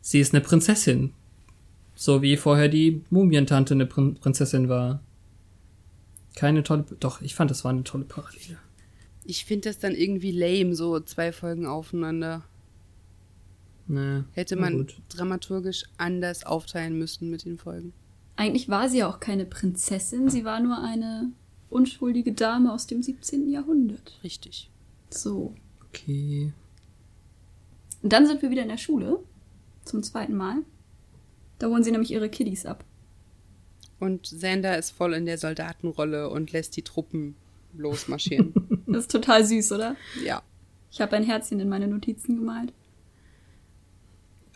sie ist eine Prinzessin. So wie vorher die Mumientante eine Prin Prinzessin war. Keine tolle, doch, ich fand, das war eine tolle Parallele. Ich finde das dann irgendwie lame, so zwei Folgen aufeinander. Nee, Hätte man gut. dramaturgisch anders aufteilen müssen mit den Folgen. Eigentlich war sie ja auch keine Prinzessin, sie war nur eine unschuldige Dame aus dem 17. Jahrhundert. Richtig. So. Okay. Und dann sind wir wieder in der Schule. Zum zweiten Mal. Da holen sie nämlich ihre Kiddies ab. Und Xander ist voll in der Soldatenrolle und lässt die Truppen losmarschieren. Das ist total süß, oder? ja. Ich habe ein Herzchen in meine Notizen gemalt.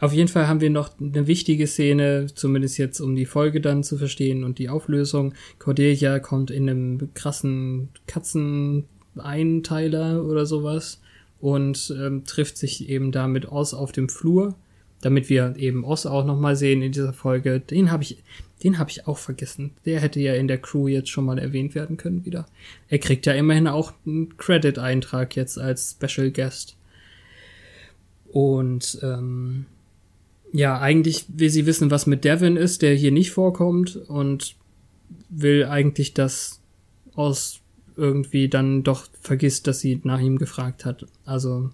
Auf jeden Fall haben wir noch eine wichtige Szene, zumindest jetzt um die Folge dann zu verstehen und die Auflösung. Cordelia kommt in einem krassen Katzeneinteiler oder sowas und ähm, trifft sich eben da mit Oz auf dem Flur, damit wir eben Oz auch nochmal sehen in dieser Folge. Den habe ich, den habe ich auch vergessen. Der hätte ja in der Crew jetzt schon mal erwähnt werden können wieder. Er kriegt ja immerhin auch einen Credit-Eintrag jetzt als Special Guest. Und ähm, ja, eigentlich will sie wissen, was mit Devin ist, der hier nicht vorkommt und will eigentlich, dass aus irgendwie dann doch vergisst, dass sie nach ihm gefragt hat. Also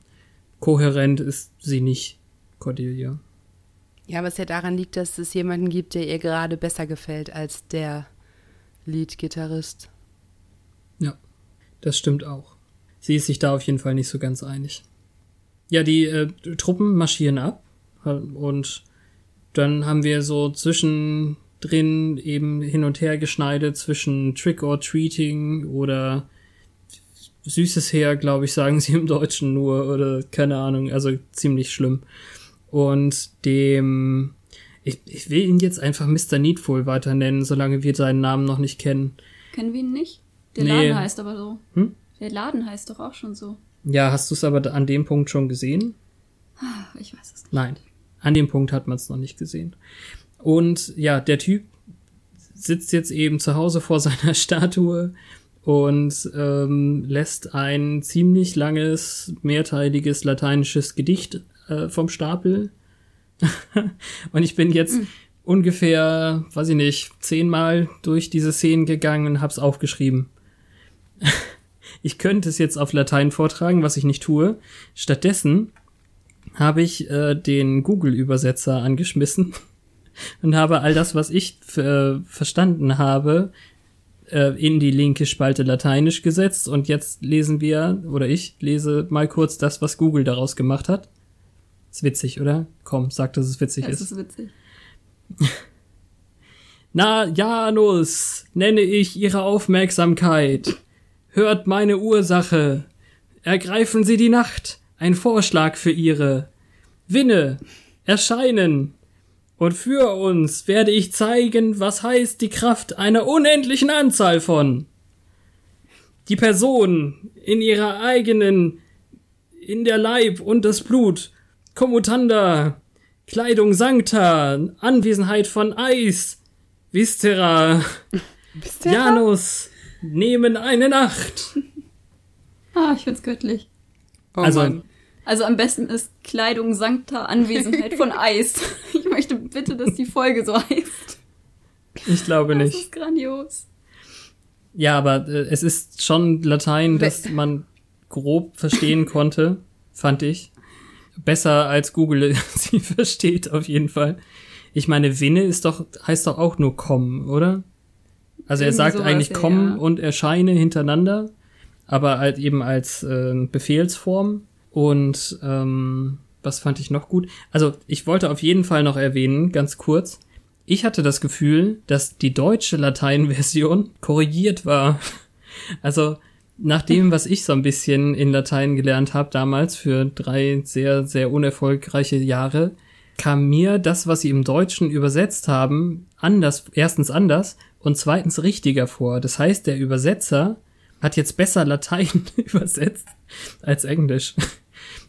kohärent ist sie nicht, Cordelia. Ja, was ja daran liegt, dass es jemanden gibt, der ihr gerade besser gefällt als der Lead-Gitarrist. Ja, das stimmt auch. Sie ist sich da auf jeden Fall nicht so ganz einig. Ja, die äh, Truppen marschieren ab und dann haben wir so zwischendrin eben hin und her geschneidet zwischen Trick or Treating oder Süßes her, glaube ich, sagen sie im Deutschen nur oder keine Ahnung, also ziemlich schlimm. Und dem, ich, ich will ihn jetzt einfach Mr. Needful weiter nennen, solange wir seinen Namen noch nicht kennen. Kennen wir ihn nicht? Der Nee. Laden heißt aber so. Hm? Der Laden heißt doch auch schon so. Ja, hast du es aber an dem Punkt schon gesehen? Ach, Ich weiß es nicht. Nein, an dem Punkt hat man es noch nicht gesehen. Und ja, der Typ sitzt jetzt eben zu Hause vor seiner Statue und ähm, lässt ein ziemlich langes, mehrteiliges lateinisches Gedicht äh, vom Stapel. und ich bin jetzt ungefähr, weiß ich nicht, zehnmal durch diese Szenen gegangen und hab's aufgeschrieben. ich könnte es jetzt auf Latein vortragen, was ich nicht tue. Stattdessen habe ich äh, den Google-Übersetzer angeschmissen und habe all das, was ich äh, verstanden habe, äh, in die linke Spalte Lateinisch gesetzt und jetzt lesen wir, oder ich lese mal kurz das, was Google daraus gemacht hat. Ist witzig, oder? Komm, sag, dass es witzig Das ist. ist witzig. Na, Janus, nenne ich Ihre Aufmerksamkeit. Hört meine Ursache. Ergreifen Sie die Nacht. Ein Vorschlag für Ihre. Winne, erscheinen. Und für uns werde ich zeigen, was heißt die Kraft einer unendlichen Anzahl von. Die Person in ihrer eigenen, in der Leib und das Blut, Commutanda, Kleidung Sancta, Anwesenheit von Eis, Vistera, Janus, nehmen eine Nacht. Ah, ich find's göttlich. Oh also, Mann. Also am besten ist Kleidung Sankta Anwesenheit von Eis. Ich möchte bitte, dass die Folge so heißt. ich glaube Das nicht. ist grandios. Ja, aber äh, es ist schon Latein, das man grob verstehen konnte, fand ich. Besser als Google sie versteht, auf jeden Fall. Ich meine, Winne ist doch, heißt doch auch nur kommen, oder? Also er Irgendwie sagt sowas, eigentlich kommen ja. und erscheine hintereinander, aber halt eben als äh, Befehlsform. Und ähm, was fand ich noch gut? Also ich wollte auf jeden Fall noch erwähnen, ganz kurz, ich hatte das Gefühl, dass die deutsche Latein-Version korrigiert war. Also nach dem, was ich so ein bisschen in Latein gelernt habe damals für drei sehr, sehr unerfolgreiche Jahre, kam mir das, was sie im Deutschen übersetzt haben, anders, erstens anders und zweitens richtiger vor. Das heißt, der Übersetzer hat jetzt besser Latein übersetzt als Englisch.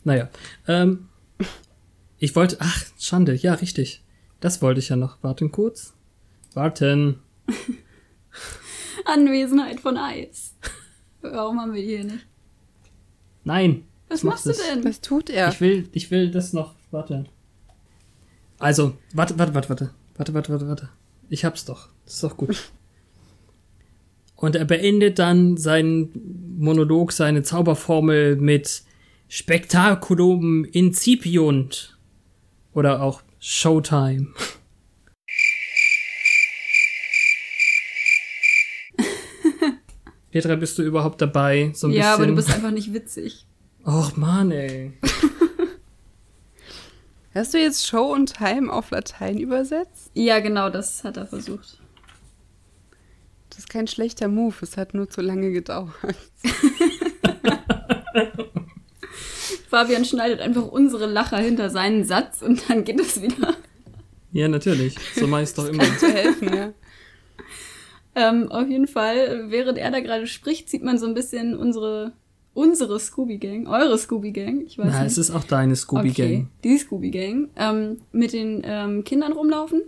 naja, ähm, ich wollte, ach, Schande, ja, richtig. Das wollte ich ja noch. Warten kurz. Warten. Anwesenheit von Eis. Warum haben wir die hier nicht? Nein. Was mach machst du das. denn? Was tut er? Ich will, ich will das noch. Warte. Also, warte, warte, warte, warte. Warte, warte, warte, warte. Ich hab's doch. Das ist doch gut. Und er beendet dann seinen Monolog, seine Zauberformel mit Spectaculum incipiunt. Oder auch Showtime. Petra, bist du überhaupt dabei? So ein ja, aber du bisschen. bist einfach nicht witzig. Och, Mann, ey. Hast du jetzt Show und Time auf Latein übersetzt? Ja, genau, das hat er versucht. Das ist kein schlechter Move, es hat nur zu lange gedauert. Fabian schneidet einfach unsere Lacher hinter seinen Satz und dann geht es wieder. Ja, natürlich. So mach ich's doch immer. Zu helfen, ja. Ähm, auf jeden Fall, während er da gerade spricht, sieht man so ein bisschen unsere, unsere Scooby-Gang, eure Scooby-Gang, ich weiß Na, nicht. es ist auch deine Scooby-Gang. Okay, die Scooby-Gang, ähm, mit den ähm, Kindern rumlaufen.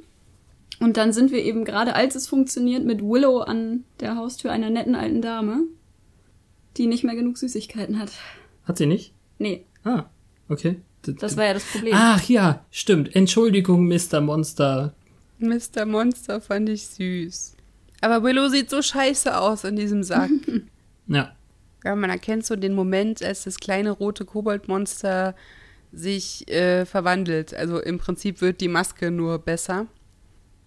Und dann sind wir eben gerade, als es funktioniert, mit Willow an der Haustür einer netten alten Dame, die nicht mehr genug Süßigkeiten hat. Hat sie nicht? Nee, Ah, okay. Das war ja das Problem. Ach ja, stimmt. Entschuldigung, Mr. Monster. Mr. Monster fand ich süß. Aber Willow sieht so scheiße aus in diesem Sack. Ja. ja, man erkennt so den Moment, als das kleine rote Koboldmonster sich äh, verwandelt. Also im Prinzip wird die Maske nur besser.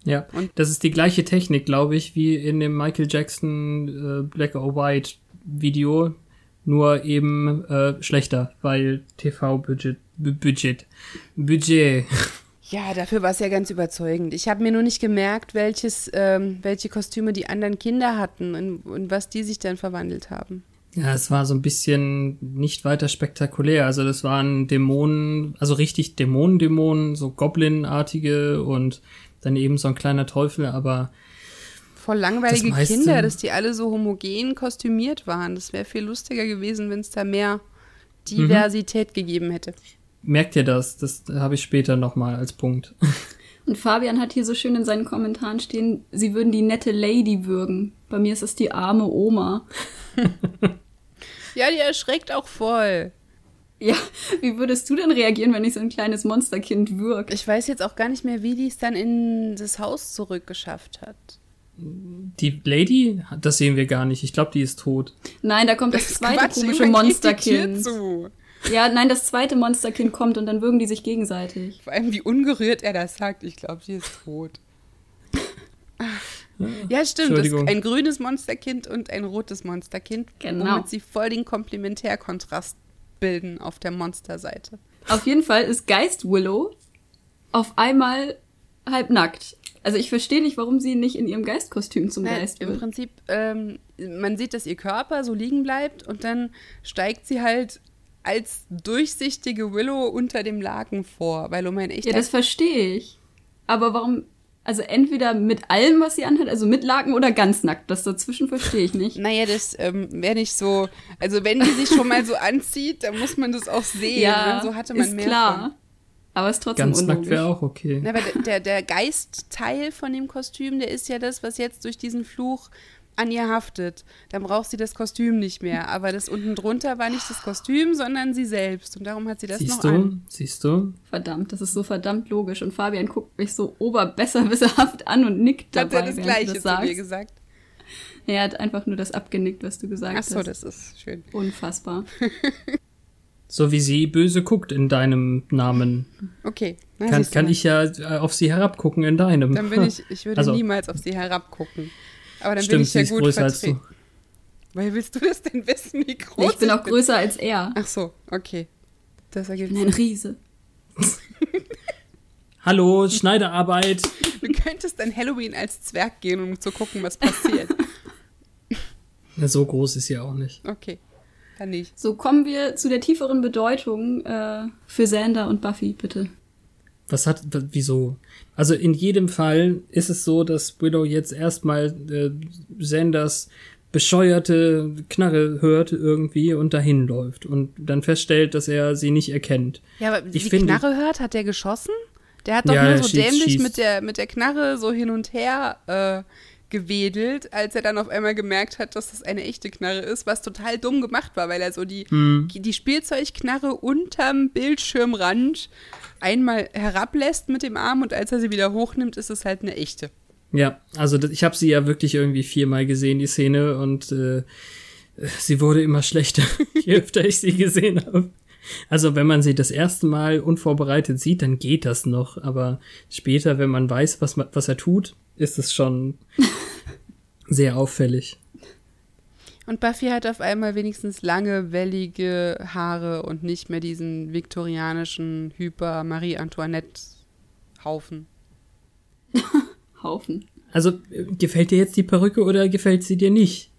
Ja, Und- das ist die gleiche Technik, glaube ich, wie in dem Michael Jackson äh, Black or White Video, nur eben äh, schlechter, weil TV-Budget, Bu- Budget, Budget. Ja, dafür war es ja ganz überzeugend. Ich habe mir nur nicht gemerkt, welches, ähm, welche Kostüme die anderen Kinder hatten und, und was die sich dann verwandelt haben. Ja, es war so ein bisschen nicht weiter spektakulär. Also das waren Dämonen, also richtig Dämonen-Dämonen, so Goblin-artige und dann eben so ein kleiner Teufel, aber Voll langweilige Das meiste- Kinder, dass die alle so homogen kostümiert waren. Das wäre viel lustiger gewesen, wenn es da mehr Diversität gegeben hätte. merkt ihr das? Das habe ich später nochmal als Punkt. Und Fabian hat hier so schön in seinen Kommentaren stehen, sie würden die nette Lady würgen. Bei mir ist es die arme Oma. Ja, die erschreckt auch voll. Ja, wie würdest du denn reagieren, wenn ich so ein kleines Monsterkind würg? Ich weiß jetzt auch gar nicht mehr, wie die es dann in das Haus zurückgeschafft hat. Die Lady, das sehen wir gar nicht. Ich glaube, die ist tot. Nein, da kommt das zweite Quatsch, komische Monsterkind. zu. Ja, nein, das zweite Monsterkind kommt und dann würgen die sich gegenseitig. Vor allem, wie ungerührt er das sagt. Ich glaube, die ist tot. Ja, stimmt. Das, ein grünes Monsterkind und ein rotes Monsterkind. Genau. Womit sie voll den Komplementärkontrast bilden auf der Monsterseite. Auf jeden Fall ist Geist Willow auf einmal halbnackt. Also ich verstehe nicht, warum sie nicht in ihrem Geistkostüm zum Na, Geist Im wird. Prinzip, ähm, man sieht, dass ihr Körper so liegen bleibt und dann steigt sie halt als durchsichtige Willow unter dem Laken vor, weil um ein echter Ja, das verstehe ich. Aber warum, also entweder mit allem, was sie anhat, also mit Laken oder ganz nackt. Das dazwischen verstehe ich nicht. Naja, das ähm, wäre nicht so. Also, wenn die sich schon mal so anzieht, dann muss man das auch sehen. ne? So hatte man ist mehr klar. von. Aber ist trotzdem Ganz nackt unlogisch. wäre auch okay. Na, aber der, der Geistteil von dem Kostüm, der ist ja das, was jetzt durch diesen Fluch an ihr haftet. Dann braucht sie das Kostüm nicht mehr. Aber das unten drunter war nicht das Kostüm, sondern sie selbst. Und darum hat sie das Siehst noch du? an. Siehst du? Verdammt, das ist so verdammt logisch. Und Fabian guckt mich so oberbesserwisserhaft an und nickt Hat dabei, er das Gleiche das zu mir gesagt? Er hat einfach nur das abgenickt, was du gesagt Ach so, hast. das ist schön. Unfassbar. So wie sie böse guckt in deinem Namen. Okay. Na, Kann, kann ich ja auf sie herabgucken in deinem. Dann bin ich, ich würde Also- niemals auf sie herabgucken. Aber dann bin Stimmt, ich sie ja gut größer als du. Weil willst du das denn wissen, wie groß ich bin auch größer als er. Ach so, okay. Das Ich ergibt bin ein Riese. Hallo, Schneiderarbeit. Du könntest dann Halloween als Zwerg gehen, um zu gucken, was passiert. Na, so groß ist sie auch nicht. Okay, dann nicht. So kommen wir zu der tieferen Bedeutung äh, für Xander und Buffy, bitte. Was hat, wieso? Also in jedem Fall ist es so, dass Willow jetzt erstmal äh, Sanders bescheuerte Knarre hört irgendwie und dahin läuft und dann feststellt, dass er sie nicht erkennt. Ja, aber Ich die finde- Knarre hört, hat der geschossen? Der hat doch Ja, nur so schießt- dämlich schießt. mit der, mit der Knarre so hin und her äh, gewedelt, als er dann auf einmal gemerkt hat, dass das eine echte Knarre ist, was total dumm gemacht war, weil er so die, Hm. die Spielzeugknarre unterm Bildschirmrand einmal herablässt mit dem Arm und als er sie wieder hochnimmt, ist es halt eine echte. Ja, also ich habe sie ja wirklich irgendwie viermal gesehen, die Szene, und äh, sie wurde immer schlechter, je öfter ich sie gesehen habe. Also wenn man sie das erste Mal unvorbereitet sieht, dann geht das noch, aber später, wenn man weiß, was, was er tut, ist es schon sehr auffällig. Und Buffy hat auf einmal wenigstens lange, wellige Haare und nicht mehr diesen viktorianischen Hyper-Marie Antoinette-Haufen. Haufen. Also äh, gefällt dir jetzt die Perücke oder gefällt sie dir nicht?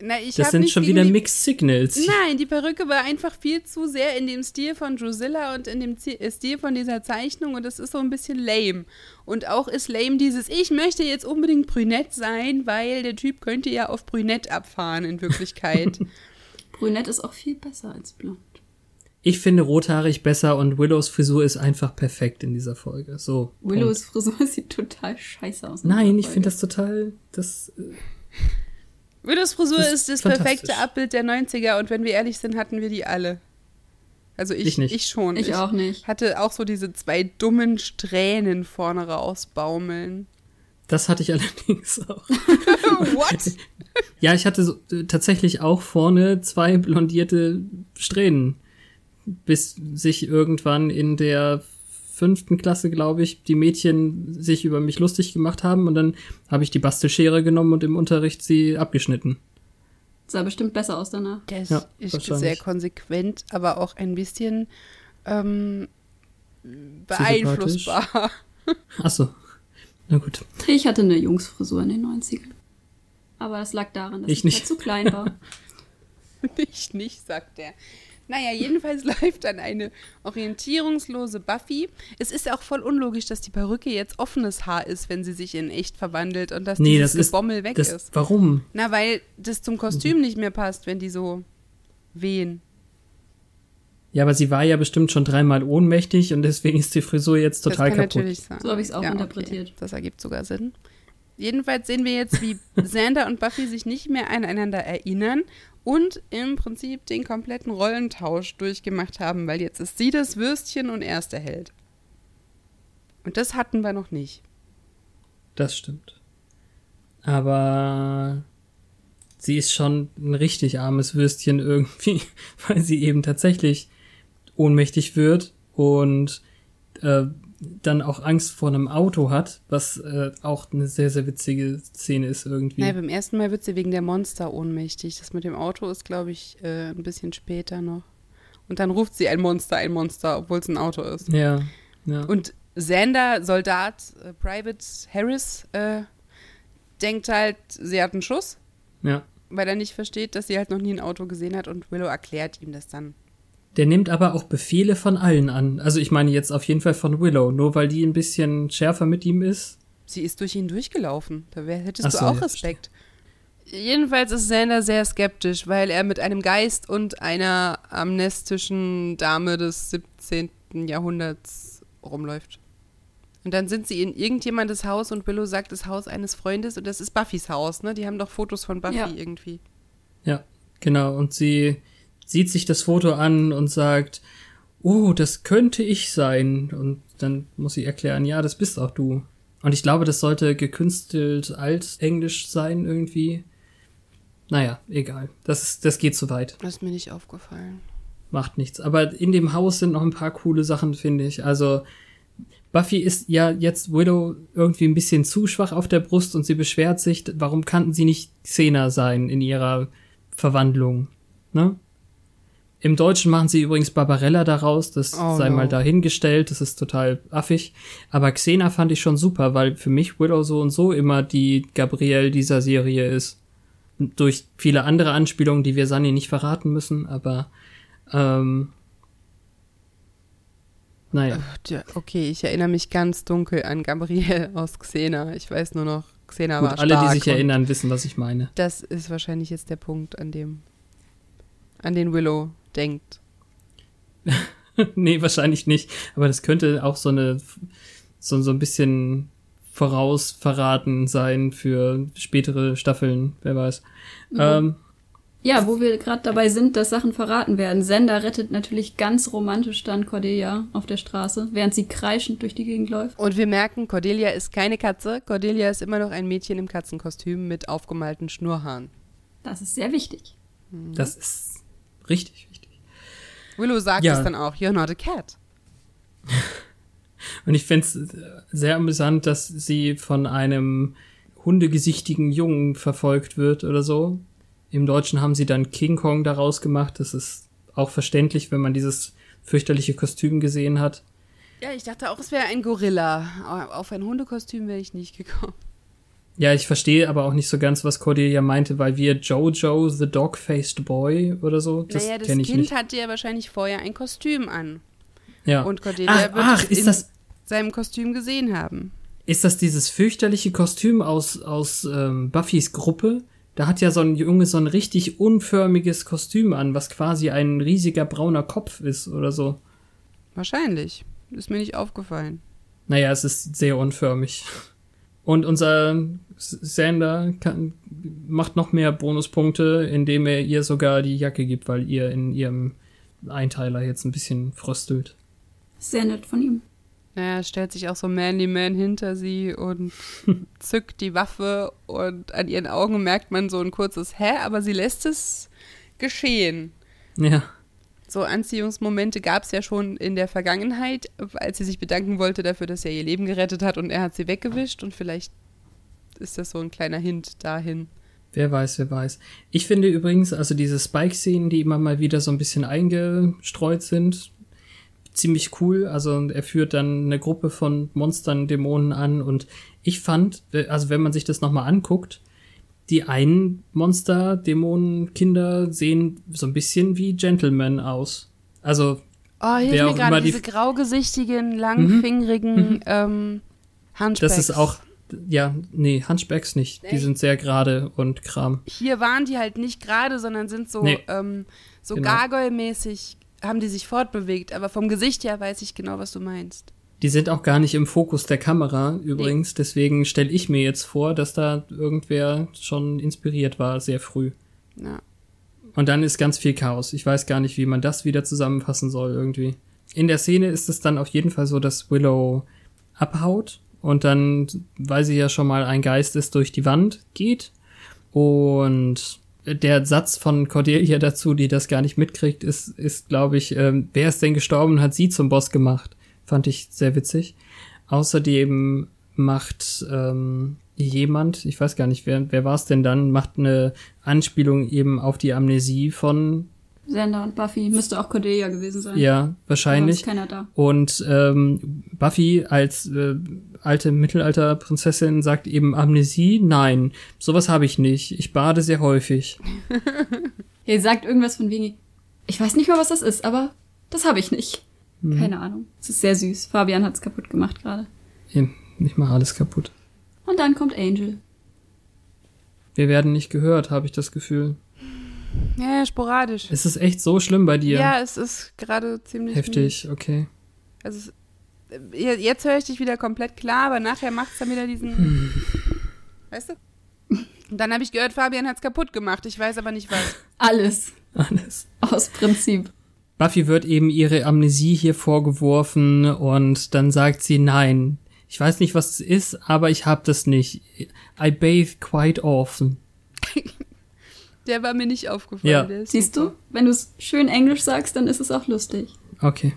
Na, ich Das sind schon wieder die- Mixed Signals. Nein, die Perücke war einfach viel zu sehr in dem Stil von Drusilla und in dem äh, Stil von dieser Zeichnung und das ist so ein bisschen lame. Und auch ist lame dieses, ich möchte jetzt unbedingt brünett sein, weil der Typ könnte ja auf brünett abfahren in Wirklichkeit. Brünett ist auch viel besser als blond. Ich finde rothaarig besser und Willows Frisur ist einfach perfekt in dieser Folge. So. Willows Frisur sieht total scheiße aus. in Nein, ich finde das total. Das. äh, Willows Frisur Das ist das perfekte Abbild der 90er und wenn wir ehrlich sind, hatten wir die alle. Also ich, Ich nicht. ich schon. Ich auch nicht. hatte auch so diese zwei dummen Strähnen vorne rausbaumeln. Das hatte ich allerdings auch. What? Ja, ich hatte so, äh, tatsächlich auch vorne zwei blondierte Strähnen, bis sich irgendwann in der fünften Klasse, glaube ich, die Mädchen sich über mich lustig gemacht haben und dann habe ich die Bastelschere genommen und im Unterricht sie abgeschnitten. Sah bestimmt besser aus danach. Der ist, Ja, ist sehr konsequent, aber auch ein bisschen ähm, beeinflussbar. Ach so. Na gut. Ich hatte eine Jungsfrisur in den 90ern. Aber das lag daran, dass Ich ich, nicht. halt zu klein war. ich nicht, sagt er. Naja, jedenfalls läuft dann eine orientierungslose Buffy. Es ist auch voll unlogisch, dass die Perücke jetzt offenes Haar ist, wenn sie sich in echt verwandelt und dass Nee, dieses das ist. Gebommel weg das, ist. Warum? Na, weil das zum. Kostüm nicht mehr passt, wenn die so wehen. Ja, aber sie war ja bestimmt schon dreimal ohnmächtig und deswegen ist die Frisur jetzt total das kann kaputt. natürlich sein. So habe ich es auch Ja, interpretiert. Okay. Das ergibt sogar Sinn. Jedenfalls sehen wir jetzt, wie Xander und Buffy sich nicht mehr aneinander erinnern und im Prinzip den kompletten Rollentausch durchgemacht haben, weil jetzt ist sie das Würstchen und er ist der Held. Und das hatten wir noch nicht. Das stimmt. Aber sie ist schon ein richtig armes Würstchen irgendwie, weil sie eben tatsächlich ohnmächtig wird und äh, dann auch Angst vor einem Auto hat, was äh, auch eine sehr, sehr witzige Szene ist irgendwie. Naja, beim ersten Mal wird sie wegen der Monster ohnmächtig. Das mit dem Auto ist, glaube ich, äh, ein bisschen später noch. Und dann ruft sie ein Monster, ein Monster, obwohl es ein Auto ist. Ja, ja. Und Sander, Soldat, äh, Private Harris, äh, denkt halt, sie hat einen Schuss, ja. weil er nicht versteht, dass sie halt noch nie ein Auto gesehen hat und Willow erklärt ihm das dann. Der nimmt aber auch Befehle von allen an. Also ich meine jetzt auf jeden Fall von Willow, nur weil die ein bisschen schärfer mit ihm ist. Sie ist durch ihn durchgelaufen. Da wär, hättest Ach du so, auch ja, Respekt. Jedenfalls ist Sander sehr skeptisch, weil er mit einem Geist und einer amnestischen Dame des 17. Jahrhunderts rumläuft. Und dann sind sie in irgendjemandes Haus und Willow sagt, das Haus eines Freundes und das ist Buffys Haus, ne? Die haben doch Fotos von Buffy Ja. irgendwie. Ja, genau. Und sie sieht sich das Foto an und sagt, oh, das könnte ich sein. Und dann muss sie erklären, ja, das bist auch du. Und ich glaube, das sollte gekünstelt altenglisch sein irgendwie. Naja, egal. Das, ist, das geht zu weit. Das ist mir nicht aufgefallen. Macht nichts. Aber in dem Haus sind noch ein paar coole Sachen, finde ich. Also, Buffy ist ja jetzt Widow irgendwie ein bisschen zu schwach auf der Brust und sie beschwert sich, warum kannten sie nicht Xena sein in ihrer Verwandlung, ne? Im Deutschen machen sie übrigens Barbarella daraus, das Oh sei no. mal dahingestellt, das ist total affig. Aber Xena fand ich schon super, weil für mich Widow so und so immer die Gabrielle dieser Serie ist. Durch viele andere Anspielungen, die wir Sunny nicht verraten müssen, aber ähm, naja. Okay, ich erinnere mich ganz dunkel an Gabrielle aus Xena. Ich weiß nur noch, Xena war Gut, alle, die stark sich erinnern, wissen, was ich meine. Das ist wahrscheinlich jetzt der Punkt, an dem, an den Willow denkt. nee, wahrscheinlich nicht. Aber das könnte auch so eine, so, so ein bisschen vorausverraten sein für spätere Staffeln, wer weiß. Ähm, Ja, wo wir gerade dabei sind, dass Sachen verraten werden. Sender rettet natürlich ganz romantisch dann Cordelia auf der Straße, während sie kreischend durch die Gegend läuft. Und wir merken, Cordelia ist keine Katze. Cordelia ist immer noch ein Mädchen im Katzenkostüm mit aufgemalten Schnurhaaren. Das ist sehr wichtig. das ist richtig wichtig. Willow sagt Ja. es dann auch, you're not a cat. Und ich find's sehr amüsant, dass sie von einem hundegesichtigen Jungen verfolgt wird oder so. Im Deutschen haben sie dann King Kong daraus gemacht. Das ist auch verständlich, wenn man dieses fürchterliche Kostüm gesehen hat. Ja, ich dachte auch, es wäre ein Gorilla. Aber Auf ein Hundekostüm wäre ich nicht gekommen. Ja, ich verstehe aber auch nicht so ganz, was Cordelia meinte, weil wir Jojo, the Dog-Faced Boy oder so, das naja, das kenne ich Kind nicht. hatte ja wahrscheinlich vorher ein Kostüm an. Ja. Und Cordelia ach, wird ach, es ist in das, seinem Kostüm gesehen haben. ist das dieses fürchterliche Kostüm aus, aus ähm, Buffys Gruppe? Da hat ja so ein Junge so ein richtig unförmiges Kostüm an, was quasi ein riesiger brauner Kopf ist oder so. Wahrscheinlich. Ist mir nicht aufgefallen. Naja, es ist sehr unförmig. Und unser Sander kann, macht noch mehr Bonuspunkte, indem er ihr sogar die Jacke gibt, weil ihr in ihrem Einteiler jetzt ein bisschen fröstelt. Sehr nett von ihm. Naja, stellt sich auch so Manly Man hinter sie und zückt die Waffe und an ihren Augen merkt man so ein kurzes Hä, aber sie lässt es geschehen. Ja. So Anziehungsmomente gab es ja schon in der Vergangenheit, als sie sich bedanken wollte dafür, dass er ihr Leben gerettet hat und er hat sie weggewischt und vielleicht ist das so ein kleiner Hint dahin. Wer weiß, wer weiß. Ich finde übrigens, also diese Spike-Szenen, die immer mal wieder so ein bisschen eingestreut sind, ziemlich cool. Also er führt dann eine Gruppe von Monstern, Dämonen an und ich fand, also wenn man sich das nochmal anguckt, die einen Monster, Dämonen, Kinder sehen so ein bisschen wie Gentlemen aus. Also, Oh, hilf mir gerade, die- diese graugesichtigen, langfingerigen ähm, Hunchbacks. das ist auch, ja, nee, Hunchbacks nicht. Die Echt? sind sehr gerade und Kram. Hier waren die halt nicht gerade, sondern sind so, Nee. ähm, so Genau. gargoyle-mäßig, haben die sich fortbewegt. Aber vom Gesicht her weiß ich genau, was du meinst. Die sind auch gar nicht im Fokus der Kamera übrigens, deswegen stelle ich mir jetzt vor, dass da irgendwer schon inspiriert war, sehr früh. Ja. Und dann ist ganz viel Chaos. Ich weiß gar nicht, wie man das wieder zusammenfassen soll irgendwie. In der Szene ist es dann auf jeden Fall so, dass Willow abhaut und dann, weil sie ja schon mal ein Geist ist, durch die Wand geht. Und der Satz von Cordelia dazu, die das gar nicht mitkriegt, ist, ist glaube ich, ähm, wer ist denn gestorben und hat sie zum Boss gemacht? Fand ich sehr witzig. Außerdem macht ähm, jemand, ich weiß gar nicht, wer, wer war es denn dann, macht eine Anspielung eben auf die Amnesie von, Xander und Buffy müsste auch Cordelia gewesen sein. ja, Aber wahrscheinlich. ist keiner da. Und ähm, Buffy als äh, alte Mittelalterprinzessin sagt eben Amnesie, nein, sowas habe ich nicht. Ich bade sehr häufig. Ihr sagt irgendwas von wegen, ich weiß nicht mal, was das ist, aber das habe ich nicht. Mhm. Keine Ahnung. Es ist sehr süß. Fabian hat's kaputt gemacht gerade. Eben, Ich mache alles kaputt. Und dann kommt Angel. Wir werden nicht gehört, habe ich das Gefühl. Ja, ja, sporadisch. Ist es echt so schlimm bei dir? Ja, es ist gerade ziemlich mies. Heftig, okay. Also es, jetzt höre ich dich wieder komplett klar, aber nachher macht es dann wieder diesen. Weißt du? Und dann habe ich gehört, Fabian hat's kaputt gemacht. Ich weiß aber nicht was. Alles. Alles. Aus Prinzip. Buffy wird eben ihre Amnesie hier vorgeworfen und dann sagt sie nein. Ich weiß nicht, was es ist, aber ich hab das nicht. I bathe quite often. Der war mir nicht aufgefallen. Ja. Siehst du? Wenn du es schön Englisch sagst, dann ist es auch lustig. Okay.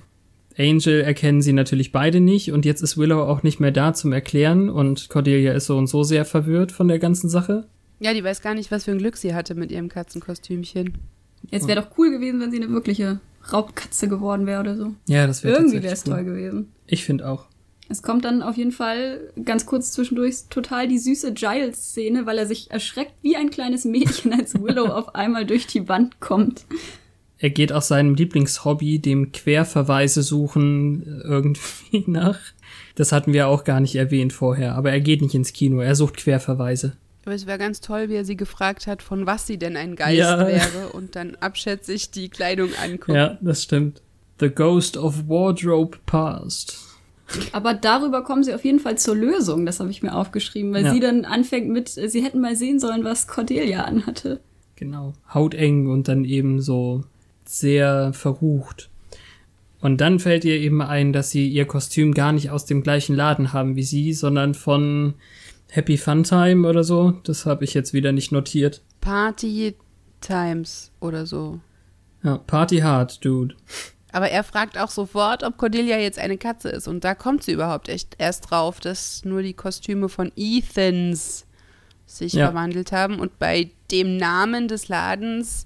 Angel erkennen sie natürlich beide nicht und jetzt ist Willow auch nicht mehr da zum Erklären und Cordelia ist so und so sehr verwirrt von der ganzen Sache. Ja, die weiß gar nicht, was für ein Glück sie hatte mit ihrem Katzenkostümchen. Jetzt wäre doch cool gewesen, wenn sie eine wirkliche Raubkatze geworden wäre oder so. Ja, das wäre Irgendwie wäre es tatsächlich toll cool. gewesen. Ich finde auch. Es kommt dann auf jeden Fall ganz kurz zwischendurch total die süße Giles-Szene, weil er sich erschreckt wie ein kleines Mädchen, als Willow auf einmal durch die Wand kommt. Er geht auch seinem Lieblingshobby, dem Querverweise suchen, irgendwie nach. Das hatten wir auch gar nicht erwähnt vorher, aber er geht nicht ins Kino, er sucht Querverweise. Aber es wäre ganz toll, wie er sie gefragt hat, von was sie denn ein Geist Ja. wäre und dann abschätzig die Kleidung anguckt. Ja, das stimmt. The Ghost of Wardrobe Past. Aber darüber kommen sie auf jeden Fall zur Lösung, das habe ich mir aufgeschrieben, weil Ja. sie dann anfängt mit, sie hätten mal sehen sollen, was Cordelia anhatte. Genau. Hauteng und dann eben so sehr verrucht. Und dann fällt ihr eben ein, dass sie ihr Kostüm gar nicht aus dem gleichen Laden haben wie sie, sondern von Happy Fun Time oder so. Das habe ich jetzt wieder nicht notiert. Party Times oder so. Ja, Party Hard, Dude. Aber er fragt auch sofort, ob Cordelia jetzt eine Katze ist. Und da kommt sie überhaupt echt erst drauf, dass nur die Kostüme von Ethans sich Ja. verwandelt haben. Und bei dem Namen des Ladens